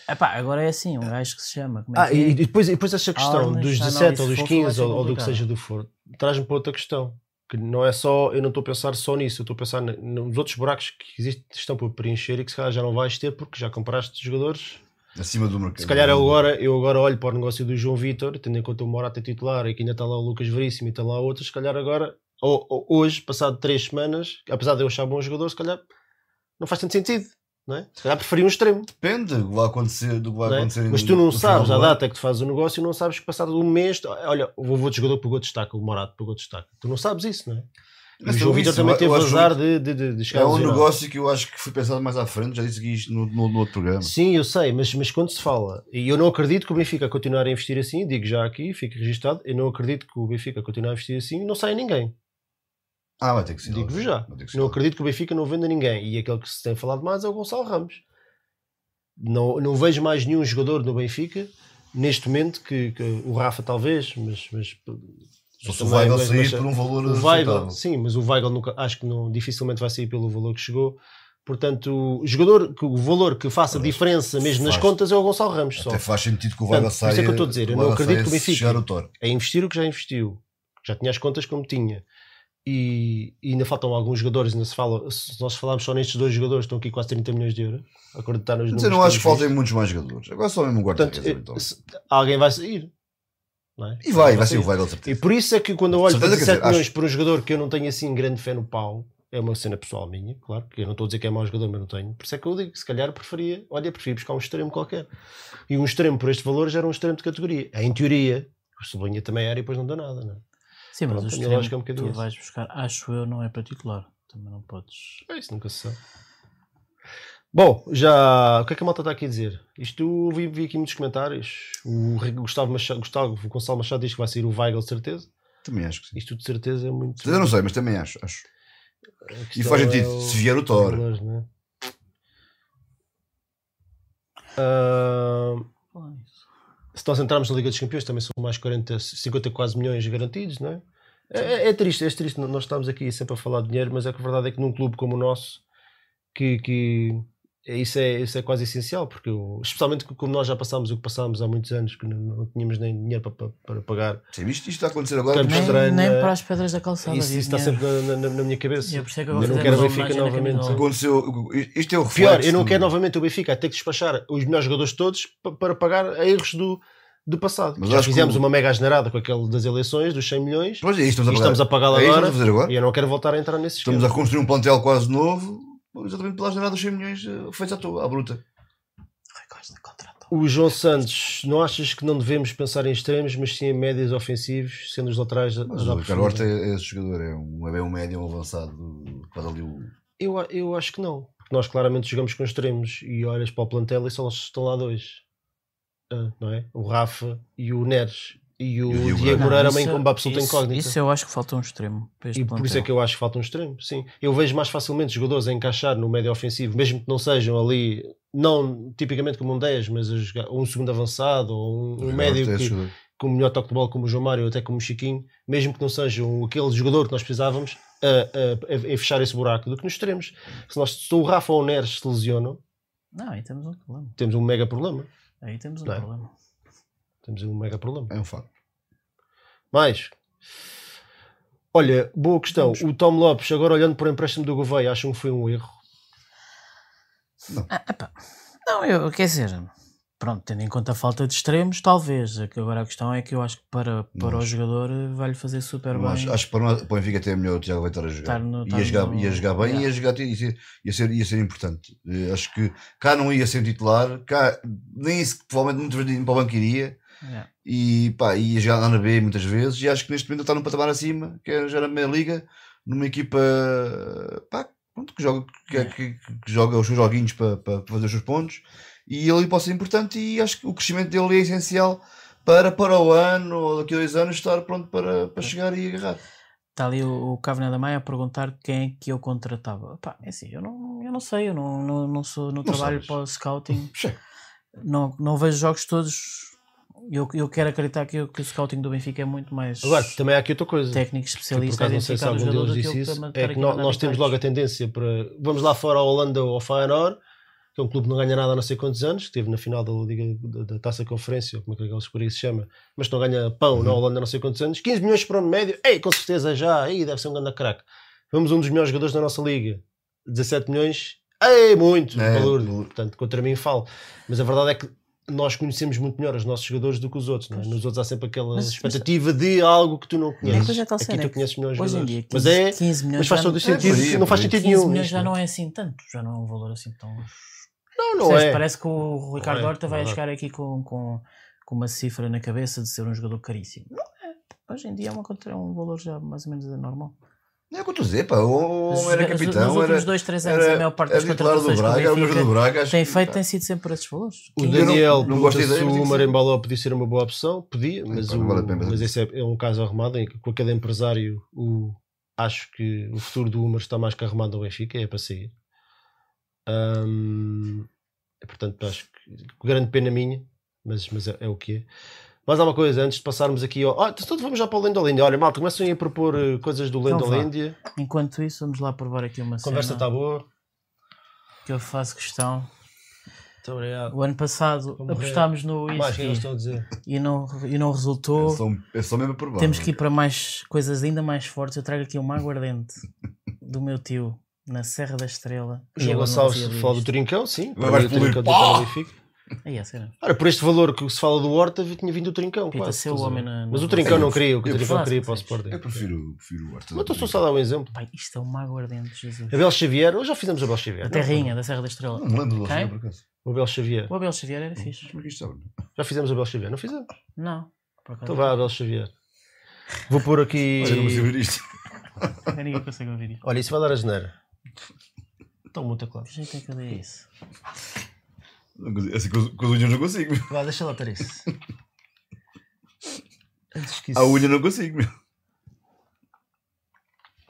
Epá, agora é assim, um gajo que se chama. Como é Ah, que é? e, depois, e depois essa questão dos a 17 análise ou dos fofa 15 vai ser ou, ou do que seja do for, traz-me para outra questão. Que não é só, eu não estou a pensar só nisso, eu estou a pensar nos outros buracos que existem, estão para preencher e que se calhar já não vais ter porque já compraste jogadores. Acima do mercado. Se calhar eu agora, eu agora olho para o negócio do João Vitor, tendo em conta o Morata titular e que ainda está lá o Lucas Veríssimo e está lá outros, se calhar agora, ou, ou hoje, passado três semanas, apesar de eu achar bom jogador, se calhar não faz tanto sentido. Não é? Se calhar preferia um extremo. Depende do que vai acontecer. Do que vai é? acontecer Mas tu não sabes a data que tu fazes o negócio e não sabes que passado um mês, olha, o outro jogador pegou destaque, o Morato pegou destaque. Tu não sabes isso, não é? Mas o Vitor também teve azar de, de, de, de chegar É um negócio que eu acho que foi pensado mais à frente, já disse isto no, no, no outro programa. Sim, eu sei, mas, mas quando se fala, e eu não acredito que o Benfica continuar a investir assim, digo já aqui, fica registado, eu não acredito que o Benfica continuar a investir assim, não sai ninguém. Ah, vai ter que ser. Digo-vos já. Não acredito que o Benfica não venda ninguém. E aquele que se tem falado mais é o Gonçalo Ramos. Não, não vejo mais nenhum jogador no Benfica neste momento que, que o Rafa talvez, mas, mas Só se o Weigl mas- sair mas- por um valor o Weigl, sim, mas o Weigl nunca, acho que não, dificilmente vai sair pelo valor que chegou. Portanto, o jogador, o valor que faça Ora, diferença mesmo nas faz. contas é o Gonçalo Ramos. Só. Até faz sentido que o Weigl por isso é saia. que eu estou a dizer, eu não acredito saia que o Benfica-. É investir o que já investiu. Já tinha as contas como tinha. E, e ainda faltam alguns jogadores. Ainda se fala, se nós falarmos só nestes dois jogadores, estão aqui quase 30 milhões de euros. Acreditar nos Mas eu não acho que faltem muitos mais jogadores. Agora só mesmo um Portanto, eh, então. alguém vai sair. Não é? E vai, vai ser o. Weigl, de E certeza. por isso é que quando eu olho para Certeza, 17 dizer, milhões acho- por um jogador que eu não tenho assim grande fé no pau, é uma cena pessoal minha, claro, que eu não estou a dizer que é mau jogador, mas não tenho. Por isso é que eu digo, se calhar preferia, olha, preferia buscar um extremo qualquer. E um extremo por este valor já era um extremo de categoria. Em teoria, o Sublinha também era e depois não deu nada, não é? Sim, mas Pronto, o extremo é um que tu vais buscar, acho eu, não é para titular. Também não podes. É isso, nunca se sabe. Bom, já. O que é que a malta está aqui a dizer? Isto vi, vi aqui muitos comentários. O Gustavo, Machado, Gustavo o Gonçalo Machado diz que vai sair o Weigl, de certeza. Também acho que sim. Isto de certeza é muito. Eu não sei, mas também acho. acho. E faz é sentido, o- se vier o Thor. né? Ah, se nós entrarmos na Liga dos Campeões, também são mais 40, 50 quase milhões garantidos, não é? É, é- é triste, é triste. Nós estamos aqui sempre a falar de dinheiro, mas é que a verdade é que num clube como o nosso, que, que é- isso, é, isso é quase essencial, porque eu- especialmente como nós já passámos o que passámos há muitos anos, que não, não tínhamos nem dinheiro para, para, para pagar, Sim, isto, isto está a acontecer agora. Nem, treino, nem eh, para as pedras da calçada. isso, isso está dinheiro. sempre na, na- na minha cabeça. E é é que Eu agora não quero o Benfica novamente. Aconteceu. Isto é o reflexo. Pior, eu não quero novamente o Benfica ter que despachar os melhores jogadores todos pa- para pagar erros do, do passado. Mas Já que fizemos o- uma mega generada com aquele das eleições, dos 100 milhões, Pois é, isto e estamos a estamos a pagar. pagá-la É que agora, a agora. e eu não quero voltar a entrar nesse Estamos esquema. a construir um plantel quase novo, exatamente pela jornada dos 100 milhões eh, feitos à, toa, à bruta. O João Santos, não achas que não devemos pensar em extremos, mas sim em médios ofensivos, sendo os laterais a- a Mas dar o Ricardo? Horta é, esse jogador, é um, é bem um médio, um avançado, faz ali o. Eu, a- eu acho que não. Porque nós claramente jogamos com extremos e olhas para o plantel e só estão lá dois. Ah, não é? O Rafa e o Neres. E o, E o Diego Moreira também como absoluta isso- incógnita. Isso eu acho que falta um extremo para este E por isso é que eu acho que falta um extremo, sim. Eu vejo mais facilmente jogadores a encaixar no médio ofensivo, mesmo que não sejam ali, não tipicamente como um 10, mas a jogar- um segundo avançado, ou um, um médio é que, com o melhor toque de bola como o João Mário ou até como o Chiquinho, mesmo que não sejam aquele jogador que nós precisávamos, a, a- a- a fechar esse buraco do que nos extremos. Se, nós, se o Rafa ou o Neres se lesionam, Não, aí temos um problema. temos um mega problema. Aí temos um Não é? problema. Temos um mega problema. É um facto. Mais. Olha, boa questão. O Tom Lopes, agora olhando para o empréstimo do Gouveia, acham que foi um erro? Ah, epá. Não, eu, quer dizer, pronto, tendo em conta a falta de extremos, talvez. É Agora a questão é que eu acho que para, para o jogador vai-lhe fazer super Não bem. acho, acho que para, para o Benfica até é melhor o Tiago vai estar a jogar. Estar no- estar ia, jogar no- ia jogar bem Yeah. ia, jogar, ia, ser, ia, ser, ia ser importante. Eh, acho que cá não ia ser titular, cá nem isso, provavelmente muitas vezes para o banco iria. Yeah. E pá, ia jogar lá na B muitas vezes. E acho que neste momento está num patamar acima, que é já na meia liga, numa equipa pá, pronto, que, joga, que, Yeah. que- que joga os seus joguinhos para, para fazer os seus pontos. E ele pode ser importante. E acho que o crescimento dele é essencial para, para o ano ou daqui a dois anos estar pronto para, para chegar e agarrar. Está ali o, o da Maia a perguntar quem é que eu contratava. Pá, é assim, eu não, eu não sei, eu não, não, não sou no trabalho sabes. para o scouting, não, não vejo jogos todos. Eu, eu quero acreditar que, o- que o scouting do Benfica é muito mais Agora, também há aqui outra coisa. técnico, que por especialista acaso não sei se o algum deles que disse isso, é aqui que a nó- mandar nós temos logo a tendência para. Vamos lá fora ao Holanda ou ao Feyenoord, que é um clube que não ganha nada há não sei quantos anos, que esteve na final da, Liga, da, da Taça Conferência, ou como é que aqueles por aí se chama, mas que não ganha pão na Holanda há não sei quantos anos, 15 milhões por ano médio, ei, com certeza já, aí deve ser um grande craque. Vamos um dos melhores jogadores da nossa liga, 17 milhões, ei, muito, É, valor, valor. portanto, contra mim falo. Mas a verdade é que nós conhecemos muito melhor os nossos jogadores do que os outros, não é? Nos outros há sempre aquela Mas- mas- expectativa de algo que tu não É, conheces. pois é Aqui é tu que conheces melhores Hoje em jogadores. dia, 15, mas é, 15 milhões mas faz todo o não- sentido, aí, não faz sentido 15 nenhum. milhões isto, já não é? não é assim tanto, já não é um valor assim tão. Não, não é. Parece que o Ricardo é, Horta vai chegar aqui com, com, com uma cifra na cabeça de ser um jogador caríssimo. Não é. Hoje em dia é, uma, é um valor já mais ou menos normal. Não é o que eu estou a dizer, pá. O Mas homem era capitão, nos últimos era, dois, três anos, era, a maior parte das do contratações que o Braga, era o Benfica do Braga. acho tem feito pá, tem sido sempre por esses valores. O Quem- Daniel não- não de se o Marembaló podia ser uma boa opção. Podia, mas, pá, o- mas esse é, é um caso arrumado em que com cada empresário o, acho que o futuro do Umar está mais que arrumado ao Benfica, é para sair. Hum, portanto, acho que grande pena minha, mas, mas é, é o que é. Mas há uma coisa, antes de passarmos aqui ao. Ah, então vamos já para o Lendolândia. Olha, malta, começam a propor eh, coisas do Então. Lendolândia. Enquanto isso, vamos lá provar aqui uma A conversa cena está boa. que eu faço questão. Muito obrigado. O ano passado apostámos no whisky estão a dizer? e não, e não resultou. É só, é só mesmo por baixo. Temos que ir para mais coisas ainda mais fortes. Eu trago aqui uma aguardente do meu tio na Serra da Estrela. O João Gonçalves fala do. Trincão, sim. Agora vais o Trincão do! Benfica. Aí é sério. Ora, por este valor que se fala do Horta, tinha vindo o Trincão. Pita, quase, ser o homem na- Mas o Trincão não queria, o que o eu Trincão prefiro- queria para o Sporting. Eu prefiro, prefiro o Horta. Mas estou só a dar um exemplo. Pai, isto é uma aguardente, Jesus. Abel Xavier, hoje já fizemos Abel Xavier. A não? terrinha da Serra da Estrela. Não me lembro do? Horta, por acaso. O Abel Xavier. O Abel Xavier era fixe. É? Já fizemos Abel Xavier, não fizemos? Não. Então vá, Abel Xavier. Vou pôr aqui. Olha, não consigo ver isto. Ninguém consegue ouvir isto. Olha, isso vai dar a geneira. Então, muito claro. Que jeito é que eu dei isso? Não consigo- Assim, com com as unhas não consigo. meu. Vá, deixa lá estar isso. Antes que isso. A unha não consigo, meu.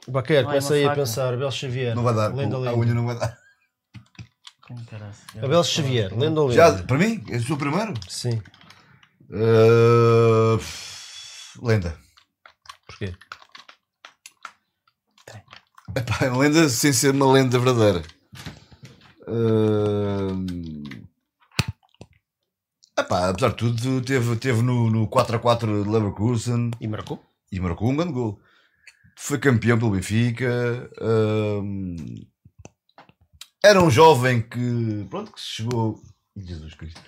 Baquer, Vai, começa uma aí a faca. pensar. Abel Xavier. Não vai dar. Lenda A unha não vai dar. Como caralho. Abel Xavier, lenda ou Já, lenda? para mim, é o seu primeiro? Sim. Uh, lenda. Porquê? Epá, é lenda sem ser uma lenda verdadeira. Uh, epá, apesar de tudo, teve, teve no, no 4x4 de Leverkusen E marcou? e marcou um grande gol. Foi campeão pelo Benfica. hum, era um jovem que, pronto, que chegou. Jesus Cristo.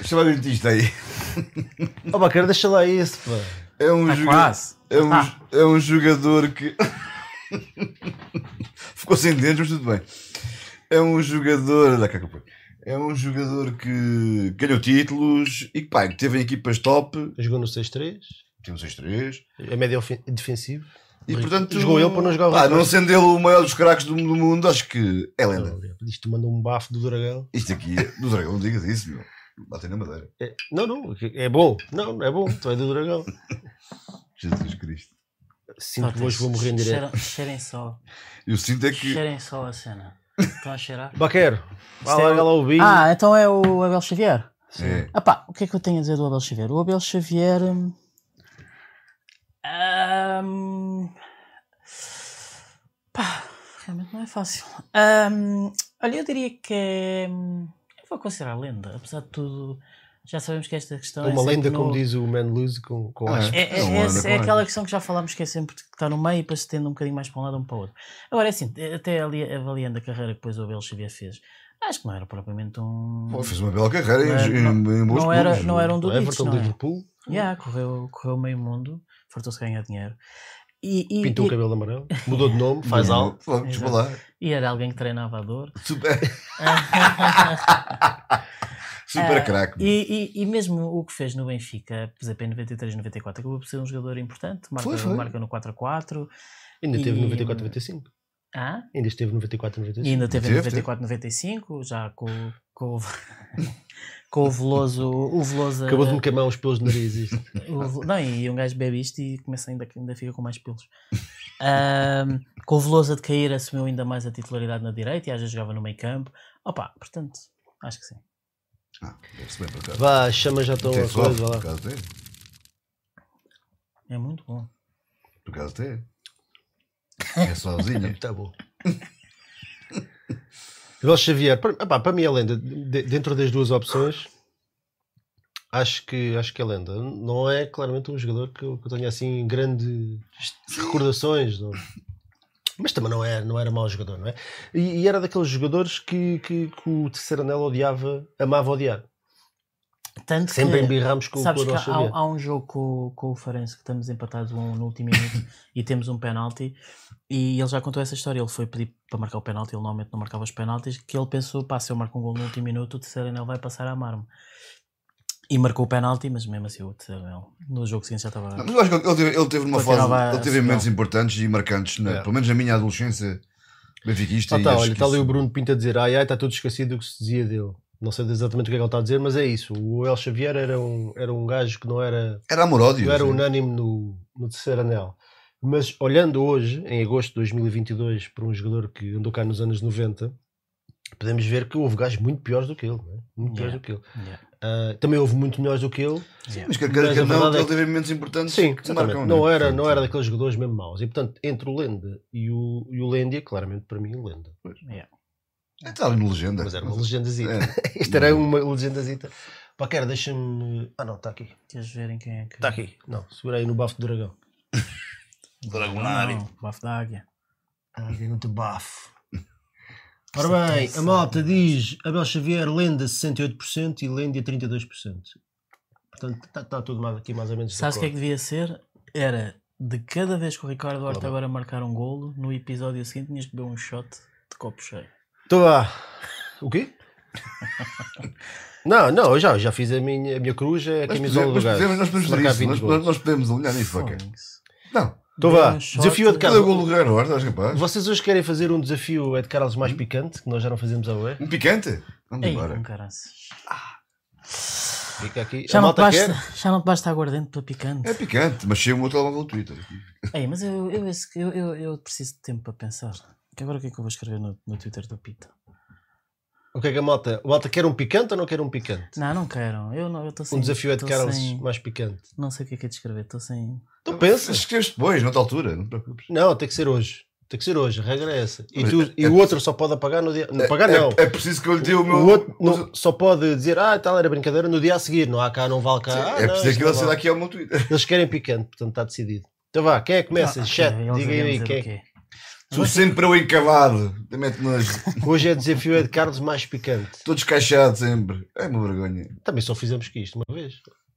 Estava a ver isto aí. Oh, Baquer, deixa lá isso, pá. É um, Está joga- quase. é um, Ah. é um jogador que. Ficou sem dentes, mas tudo bem. É um jogador. Dá cá que eu ponho. É um jogador que ganhou títulos e que pá, que teve em equipas top. Jogou no 6-3. Tem um 6-3. É médio ofen- defensivo. E portanto. jogou ele para não jogar o pá. Não sendo ele o maior dos craques do, do mundo, acho que é lenda. Não, Isto mandou um bafo do Dragão. Isto aqui, é- do Dragão, não digas isso, meu. Batem na madeira. É- não, não, é bom. Não, não é bom. Tu é do Dragão. Jesus Cristo. Sinto que hoje vou morrer em direto. Cheirem só. Eu sinto é que. Cheirem só a cena. Estão a cheirar? Baquer, vá é. Ah, então é o Abel Xavier. É. Ah pá, o que é que eu tenho a dizer do Abel Xavier? O Abel Xavier. hum, hum, pá, realmente não é fácil. Hum, olha, eu diria que é. Eu vou considerar lenda, apesar de tudo. Já sabemos que esta questão É é uma sempre lenda, no- como diz o Man Lose, com, com Ah, aspas. É, é, É é- é aquela questão que já falámos que é sempre que está no meio e depois se tende um bocadinho mais para um lado ou para o outro. Agora é assim, até ali, avaliando a carreira que depois o Abel Xavier fez, acho que não era propriamente um. Pô, fez uma bela carreira Não era- em, em, em não era- não era um O do Everton, não é? Liverpool, Yeah, correu, correu meio mundo, fartou-se a ganhar dinheiro. E, e, pintou o e, cabelo amarelo, mudou de nome, faz algo. Desculpa lá. e era alguém que treinava a dor. Super, craque. meu. E, e, e mesmo o que fez no Benfica, em 93 94, acabou por ser um jogador importante, marca, Foi, foi. marca no 4-4. Ainda teve E- 94, 95. Ah? Ainda esteve 94, 95. E ainda teve Teve, 94, 95, já com, com, o- com o Veloso. O Veloso Acabou de me queimar os pelos de nariz. Isto. o não, e um gajo bebe isto e começa ainda, ainda fica com mais pelos. Ahm, com o Veloso a decair, assumiu ainda mais a titularidade na direita e às vezes jogava no meio campo. Opa, portanto, acho que sim. Ah, deve-se bem. Vá, chama já estão a coisa por lá. acaso tem. É muito bom. Por acaso tem. É sozinho. Tá bom. Abel Xavier, para, epá, para mim é lenda. De- dentro das duas opções, acho que, acho que é lenda. Não é claramente um jogador que eu, que eu tenha assim grandes recordações. não. Mas também não era, não era mau jogador, não é? E, e era daqueles jogadores que, que, que o terceiro anel odiava, amava odiar. Tanto Sempre que, embirramos com, com o sabes que há, há um jogo com, com o Farense que estamos empatados um no último minuto e temos um penalti e ele já contou essa história. Ele foi pedir para marcar o penalti, ele normalmente não marcava os penaltis, que ele pensou, pá, se eu marco um gol no último minuto, o terceiro anel vai passar a amar-me. E marcou o penalti, mas mesmo assim o terceiro anel no jogo seguinte já estava. Não, Mas eu acho que ele teve, ele teve numa fase. Ele teve momentos importantes e marcantes, na- É. pelo menos na minha adolescência benfiquista. Ah, e tá, olha, que está ali isso- o Bruno Pinto a dizer, ai ai, está tudo esquecido do que se dizia dele. Não sei exatamente o que é que ele está a dizer, mas é isso. O El Xavier era um, era um gajo que não era, Era amor-ódio. não era sim. unânime no, no terceiro anel. Mas olhando hoje, em agosto de 2022, para um jogador que andou cá nos anos 90, podemos ver que houve gajos muito piores do que ele. não é? Muito piores Yeah. do que ele. Yeah. Ah, também houve muito melhores do que ele. Yeah. Mas quer quer que não, verdade é ele teve momentos importantes. Sim, marcam, não, né? era, não era daqueles jogadores mesmo maus. E portanto, entre o Lenda e o, e o Lendia, claramente para mim, o Lenda. Yeah. Está ali no legenda. Mas era uma legendazita. É. Isto era uma legendazita. Pá, quero, deixa-me. Ah, não, está aqui. Queres verem quem é que. Está aqui. Não, segura aí no bafo do dragão. Dragonário. Não, bafo da águia. Ah, aqui no teu bafo. Ora bem, a malta diz Abel Xavier, Lenda 68% e Lêndia 32%. Portanto, está tá tudo mais- aqui mais ou menos. de Sabes o que é que devia ser? Era de cada vez que o Ricardo Horta agora marcar um golo, no episódio seguinte tinhas que beber um shot de copo cheio. Então vá. O quê? não, não, eu já, já fiz a minha, a minha cruz, é a camisola do gajo. nós podemos Marcar fazer isso. 20 Nós, podemos alinhar nisso, vaca. Não. Então vá, desafio é de de- Cada Carlos. gol do Guerreiro Horta, és capaz? Vocês hoje querem fazer um desafio Ed Carlos mais picante, que nós já não fazemos a UE? Um picante? Vamos Ei, embora. um caraças. Fica aqui. Já a não, te basta, quer? já não te basta aguardente para picante. É picante, mas chega o meu telemóvel no Twitter. Ei, mas eu, eu, eu, eu, eu preciso de tempo para pensar. Que agora o que é que eu vou escrever no, no Twitter do Pita? O que é que a malta? A malta quer um picante ou não quer um picante? Não, não quero. Eu não, eu estou sem. Um desafio Ed tô Carlos sem- mais picante. Não sei o que é que é de escrever, estou sem. Então pensa. Escreves depois, noutra altura, não te preocupes. Não, tem que ser hoje. Tem que ser hoje, a regra é essa. E, tu- é- e o outro só pode apagar no dia. Não, apagar é, não. É preciso que eu lhe dê o meu. O outro não- só pode dizer, ah, tal, era brincadeira no dia a seguir. Não há cá, não vale cá. Ah, é não, preciso que não ele vale. daqui ao meu Twitter. Eles querem picante, portanto está decidido. Então vá, quem é que começa? Ah, ok, Chat, diga aí. Quem o é quê? Sou sempre eu encavado. Mete nojo. Hoje é desafio Ed Carlos mais picante. Estou descaixado sempre. É uma vergonha. Também só fizemos que isto uma vez.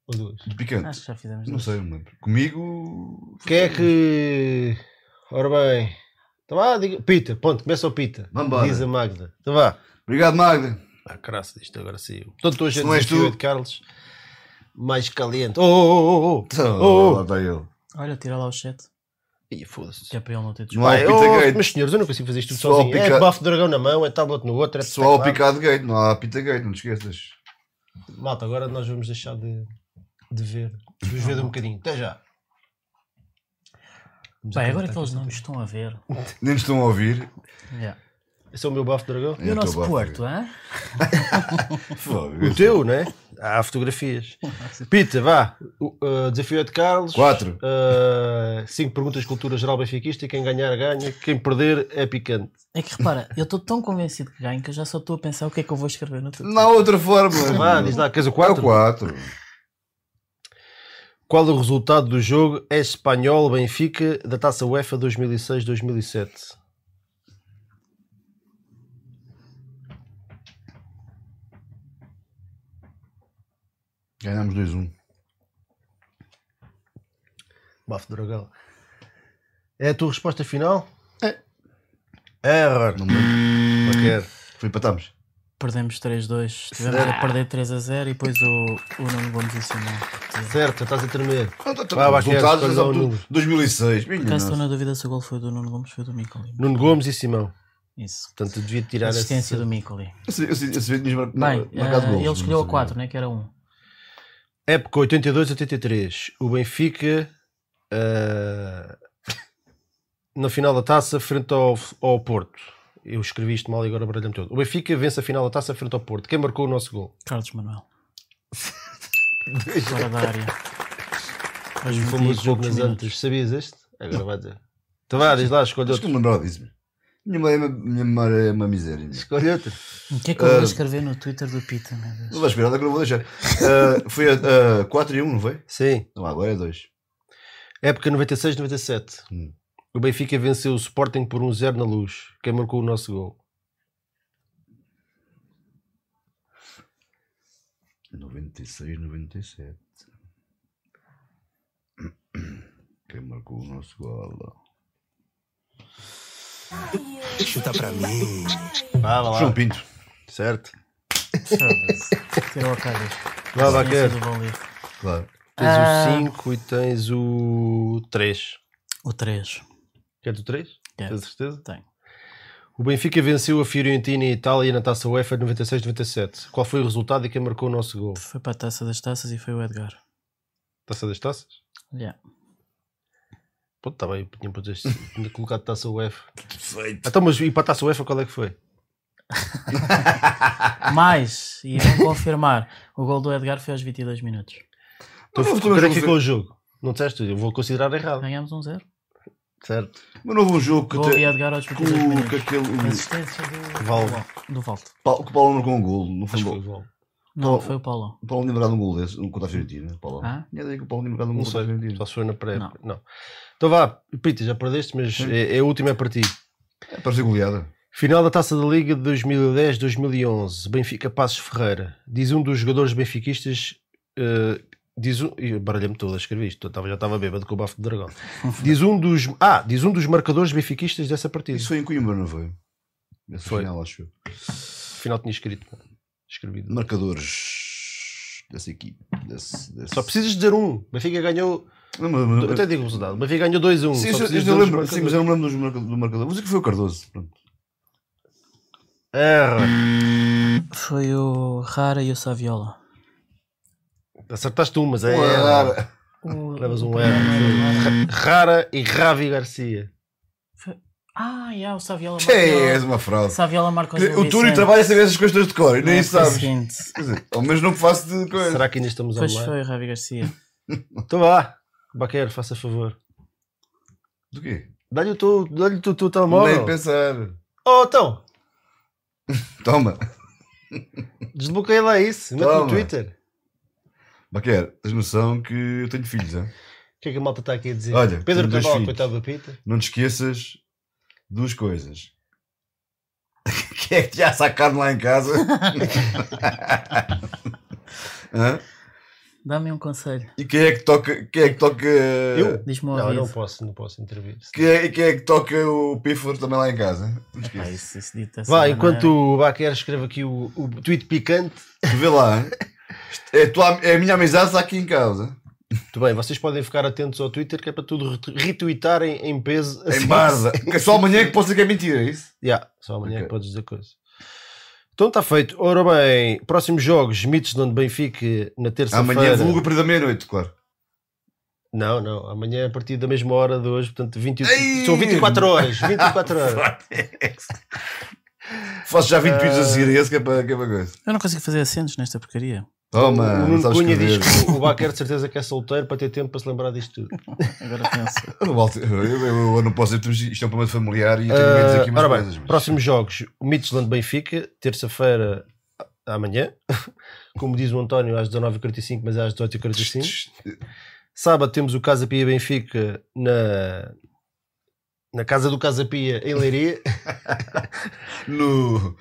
Ou duas. De picante. Acho que já fizemos. Não sei, não lembro. Comigo. Quem é que. Ora bem. Então vá, diga. Pita, ponto, começa o Pita. Vambora. Diz a Magda. Então vá. Obrigado, Magda. Ah, graça disto agora saiu. Portanto, hoje é Se não és desafio tu- Ed Carlos mais caliente. Oh, oh, oh, oh. Então, Oh. lá está ele. Olha, tira lá o chat. Ih, foda-se. Que é para ele não ter Não há oh, Pitagate. mas senhores, eu não consigo fazer isto tudo sozinho. É pica- bafo de dragão na mão, é tablet no outro, é Só o picado gate, não há pita gate, não te esqueças. Malta, agora nós vamos deixar de, de ver. Vamos ver de um bocadinho. Até já. Vamos Bem, agora que eles não nos estão a ver. Nem nos estão a ouvir. Yeah. Esse é o meu bafo de dragão. E É o o nosso teu Porto, hã? O teu, né? Há fotografias. Pita, vá. O, uh, desafio é de Carlos. Quatro. Uh, cinco perguntas de cultura geral benfiquista e quem ganhar ganha. Quem perder é picante. É que repara, eu estou tão convencido que ganho que eu já só estou a pensar o que é que eu vou escrever no Twitter. Não há outra forma. Vá, diz lá, queres o É o 4? 4. Qual o resultado do jogo é Espanhol Benfica da Taça UEFA 2006-2007? Ganhámos 2-1. Bafo de dragão. É a tua resposta final? É. Error. Não me. Qualquer. Foi empatámos. Perdemos 3-2. Estivemos a perder 3-0 e depois o, o Nuno Gomes ensinou. Certo, estás a tremer. Vá, Resultados escolhe lá o do número. 2006. Minha Por acaso estou na dúvida se o gol foi do Nuno Gomes ou foi do Micoli. Nuno Gomes e Simão. Isso. Portanto, devia tirar Assistência essa. do Micoli. Tinhas mar- Bem, gols, ele escolheu não a sabia. 4, né? Que era 1. Época 82-83. O Benfica ah, na final da taça frente ao, ao Porto. Eu escrevi isto mal e agora baralhei-me todo. O Benfica vence a final da taça frente ao Porto. Quem marcou o nosso gol? Carlos Manuel. Fora da área. Aos O 20 e famoso jogo nas antes. Sabias este? Agora vai dizer. Vá, diz lá, escolhe Acho que outro. não me lembrava disso. Minha memória, é uma- minha memória é uma miséria. Escolhe outro. O que é que eu vou Ah, escrever no Twitter do Pita? Não vais esperar, que eu não vou deixar. Ah, foi a, a 4 e 1, não foi? Sim. Não, agora é 2. Época 96-97. Hum. O Benfica venceu o Sporting por 1-0 na luz. Quem marcou o nosso gol? 96, 97. Quem marcou o nosso gol? Chuta pra mim. Vá, vá João Pinto. Certo. Tirou a cara. Vá. Claro. Tens Ah. o 5 e tens o 3. O 3. Queres o 3? Quero. Tens certeza? Tenho. O Benfica venceu a Fiorentina em Itália na taça UEFA 96-97. Qual foi o resultado e quem marcou o nosso gol? Foi para a taça das taças e foi o Edgar. Taça das taças? Yeah. Pô, está bem, tinha, tinha colocado taça UEFA. Feito. Então, mas e para a taça UEFA qual é que foi? Mais, e vão confirmar, o gol do Edgar foi aos 22 minutos. Então, Mas não quando é que ficou o jogo? Não disseste? Eu vou considerar errado. Ganhámos um 0. Certo. Mas não houve um jogo que, Gol até, Edgar aos que, 22 o- minutos. que aquele. Assistência do Valdo. Do Valdo. Paulo- Que o Paulo marcou um gol. Não foi um gol. igual. Não, Paulo- foi o Paulo. O Paulo tinha marcado um gol desse, um contra a Fiorentina. Paulo. Ah? Tinha ideia que o Paulo tinha marcado um Não gol contra a sei. Fiorentina. Só se foi na pré não. Então vá, Pita, já perdeste, mas é, é a última é para ti. É para ser goleada. Final da Taça da Liga de 2010-2011. Benfica Passos Ferreira. Diz um dos jogadores benfiquistas. eh, diz um. Baralhei-me todo a escrever isto. já estava bêbado com o bafo de dragão. Diz um dos. Ah, diz um dos marcadores benfiquistas dessa partida. Isso foi em Coimbra, não foi? Essa Foi. final, acho eu. Final tinha escrito. Escrevido. Marcadores dessa equipe. Desse, desse... Só precisas dizer um. Benfica ganhou. Não, mas- mas- Eu até digo o resultado. Benfica ganhou 2-1. Sim, eu, lembro, sim, mas eu não me lembro do marcador. Vou dizer que foi o Cardoso. Pronto. Erra. Foi o Rara e o Saviola. Acertaste um, mas é. Erra. rara. O- Levas um o- erro. Rara e Ravi Garcia. Ah, yeah, o Saviola Que é marcou. uma fraude. Saviola marcou O Túlio trabalha a saber essas coisas de cor e nem É, o sabes. Quer dizer, ao menos não faço de coisa. Será que ainda estamos Pois online? foi, Ravi Garcia. Então vá. Baqueiro, faça favor. Do quê? Dá-lhe o teu, dá-lhe o teu, teu Nem telemóvel. pensar. Oh, então. Toma. Desbloqueia lá isso. Mete no Toma. Twitter. Baquer, tens noção que eu tenho filhos, hein? O que é que a malta está aqui a dizer? Olha, Pedro tenho dois Cabral, filhos. coitado da Pita. Não te esqueças duas coisas. Quem é que a carne lá em casa? Hã? Dá-me um conselho. E quem é que toca. Quem é que toca. Eu? Diz-me Não, eu não posso, não posso intervir. Quem é, e quem é que toca o pífaro também lá em casa? Não te Pá, esqueças. isso, isso dito dessa Vá, enquanto o Baquer escreve aqui o, o tweet picante. Tu vê lá. É, a tua- é a minha amizade está aqui em causa. Muito bem, vocês podem ficar atentos ao Twitter que é para tudo ret- retweetarem em peso. Em barda. Que Só amanhã é que pode ser que é mentira, é isso? Yeah, só amanhã é Ok. que podes dizer coisa. Então está feito. Ora bem, próximos jogos: Midtjylland Benfica na terça-feira. Amanhã vulgo a partir da meia-noite, claro. Não, não, amanhã é a partir da mesma hora de hoje, portanto 20, Ei! são 24 horas. 24 horas. Faço já 20 vídeos a seguir a esse que é para, que é para coisa. Eu não consigo fazer acentos nesta porcaria. Toma, o Nuno Cunha diz que o Baquer de certeza que é solteiro para ter tempo para se lembrar disto tudo. Agora penso. Eu eu, eu- eu não posso dizer, isto é um problema familiar e eu tenho medo de dizer aqui Ah, umas ora bem, coisas. mas- próximos jogos: o Midtjylland Benfica, terça-feira amanhã. Como diz o António, às 19h45, mas é às 18h45. Sábado temos o Casa Pia Benfica na, na casa do Casa Pia em Leiria. No...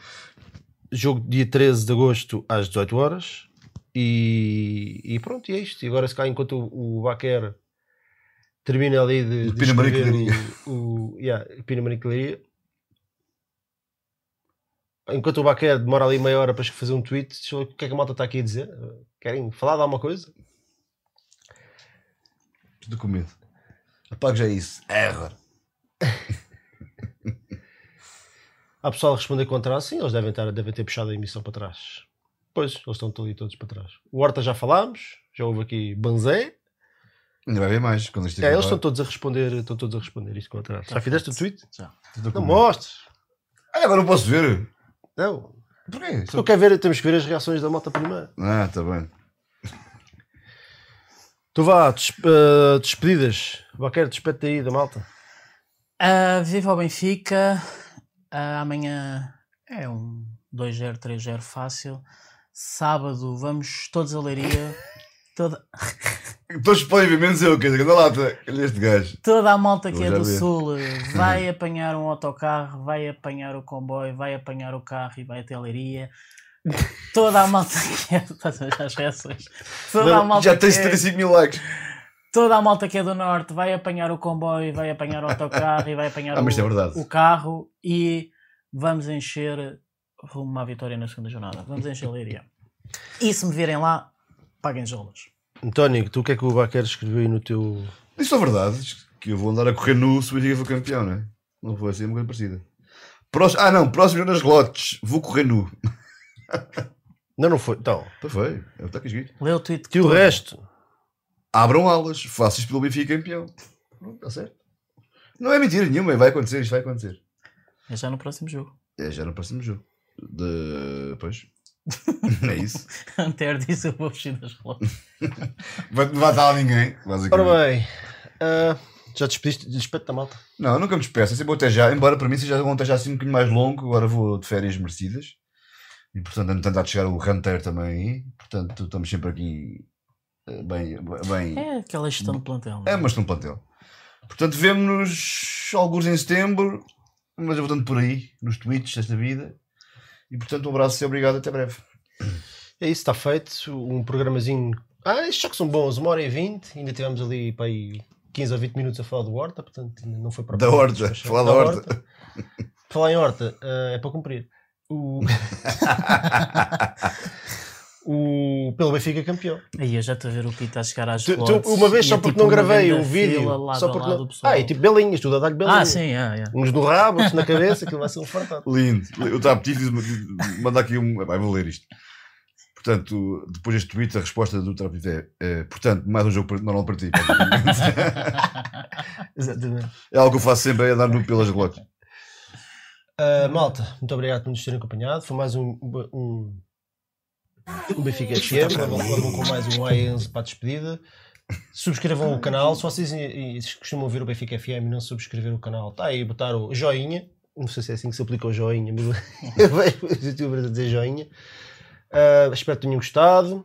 Jogo dia 13 de agosto às 18 horas. E, e pronto, e é isto. E agora, se cá, enquanto o, o Baquer termina ali de, De Leiria. o, o yeah. Enquanto o Baquer demora ali meia hora para fazer um tweet, deixa eu ver o que é que a malta está aqui a dizer? Querem falar de alguma coisa? Tudo com medo. Apague já isso. Erra. Há pessoal a responder contra sim, eles devem, estar, devem ter puxado a emissão para trás. Pois, eles estão ali todos para trás. O Horta já falámos, já houve aqui Banzé. Ainda vai haver mais quando isto É, eles estão todos a responder, estão todos a responder isto com atrás. Já fizeste o tweet? Já. Não mostres. Ah, agora não posso ver. Não. Porquê? Eu quero ver, temos que ver as reações da malta primeiro. Ah, está bem. Tu vá, des- eh, despedidas. Baquer, despede aí da malta. Ah, viva o Benfica. Ah, amanhã é um 2-0, 3-0 fácil. Sábado vamos todos a Leiria. Toda, Todos podem ver, menos eu, quer dizer, lá, tá- este gajo. toda a malta que é do ver. Sul eh, vai apanhar um autocarro, vai apanhar o comboio, vai apanhar o carro e vai até a Leiria. Toda a malta que é. Estás as reações? Toda a malta Já tens que é- 75 mil likes. Toda a malta que é do norte vai apanhar o comboio, vai apanhar o autocarro e vai apanhar Ah, o, é o carro e vamos encher rumo à vitória na segunda jornada. Vamos encher a Leiria. E se me virem lá, paguem jolas. António, tu o que é que o Baquer escreveu aí no teu. Isso é verdade. Que eu vou andar a correr nu se o Benfica for campeão, não é? Não foi assim uma coisa parecida. Próximo, ah, não, próximo nas relotes. Vou correr nu. Não, não foi. Então, Está feio. É o que está aqui. Lê o tweet. e o resto? Abram aulas. Faço isto pelo Benfica campeão. Está certo. Não é mentira nenhuma. Vai acontecer. Isto vai acontecer. É já no próximo jogo. É já no próximo jogo. De... Pois. é isso. Anter disse eu vou vestir das. Vai, não vai estar lá ninguém. Basicamente. Ora bem, ah, já despediste? Despede da malta. Não, nunca me despeço. É sempre vou até já. Embora para mim seja um até já assim um bocadinho mais longo. Agora vou de férias merecidas. E portanto, ando tentar chegar o Hunter também aí. Portanto, estamos sempre aqui eh, bem. bem É aquela gestão de plantel. não é, mas num plantel. Portanto, vemo-nos alguns em setembro. mas eu vou dando por aí, nos tweets desta vida. E portanto, um abraço e obrigado. Até breve. É isso, está feito. Um programazinho. Ah, estes jogos são bons, uma hora e vinte. Ainda tivemos ali para aí 15 ou 20 minutos a falar do Horta, portanto ainda não foi para Da Horta, falar da Horta. Falar em Horta, ah, é para cumprir. O... o... Pelo Benfica campeão. Aí eu já estou a ver o Pita a chegar às Tu- tu- uma vez e só é porque tipo não gravei o vídeo. Só a porque não... Ah, e tipo belinhas, tudo a dar-lhe belinhas. Ah, sim, é, é. Uns no rabo, outros na cabeça, aquilo vai ser um fartado. Lindo. Eu estava apetite de mandar aqui um. Vai, vou ler isto. Portanto, depois deste tweet, a resposta do Trapito é, é, portanto, mais um jogo normal para ti. Exatamente. é algo que eu faço sempre, é andar nu pelas glotes. Uh, malta, muito obrigado por nos terem acompanhado. Foi mais um, um, um Benfica FM. Agora vão com mais um AENS para a despedida. Subscrevam o canal. Se vocês costumam ver o Benfica FM e não subscrever o canal, está aí, botar o joinha. Não sei se é assim que se aplica o joinha, mas eu vejo os youtubers a dizer joinha. Uh, espero que tenham gostado.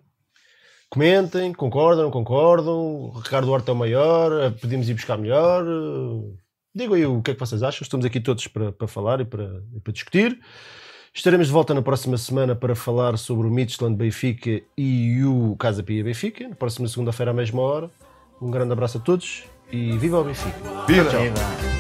Comentem, concordam, não concordam. O Ricardo Horta é o maior. uh, Podemos ir buscar melhor. uh, Digam aí o que é que vocês acham. Estamos aqui todos para, para falar e para, e para discutir. Estaremos de volta na próxima semana para falar sobre o Midtjylland Benfica e o Casa Pia Benfica. Na próxima segunda-feira, à mesma hora. Um grande abraço a todos e viva o Benfica! Viva! Viva.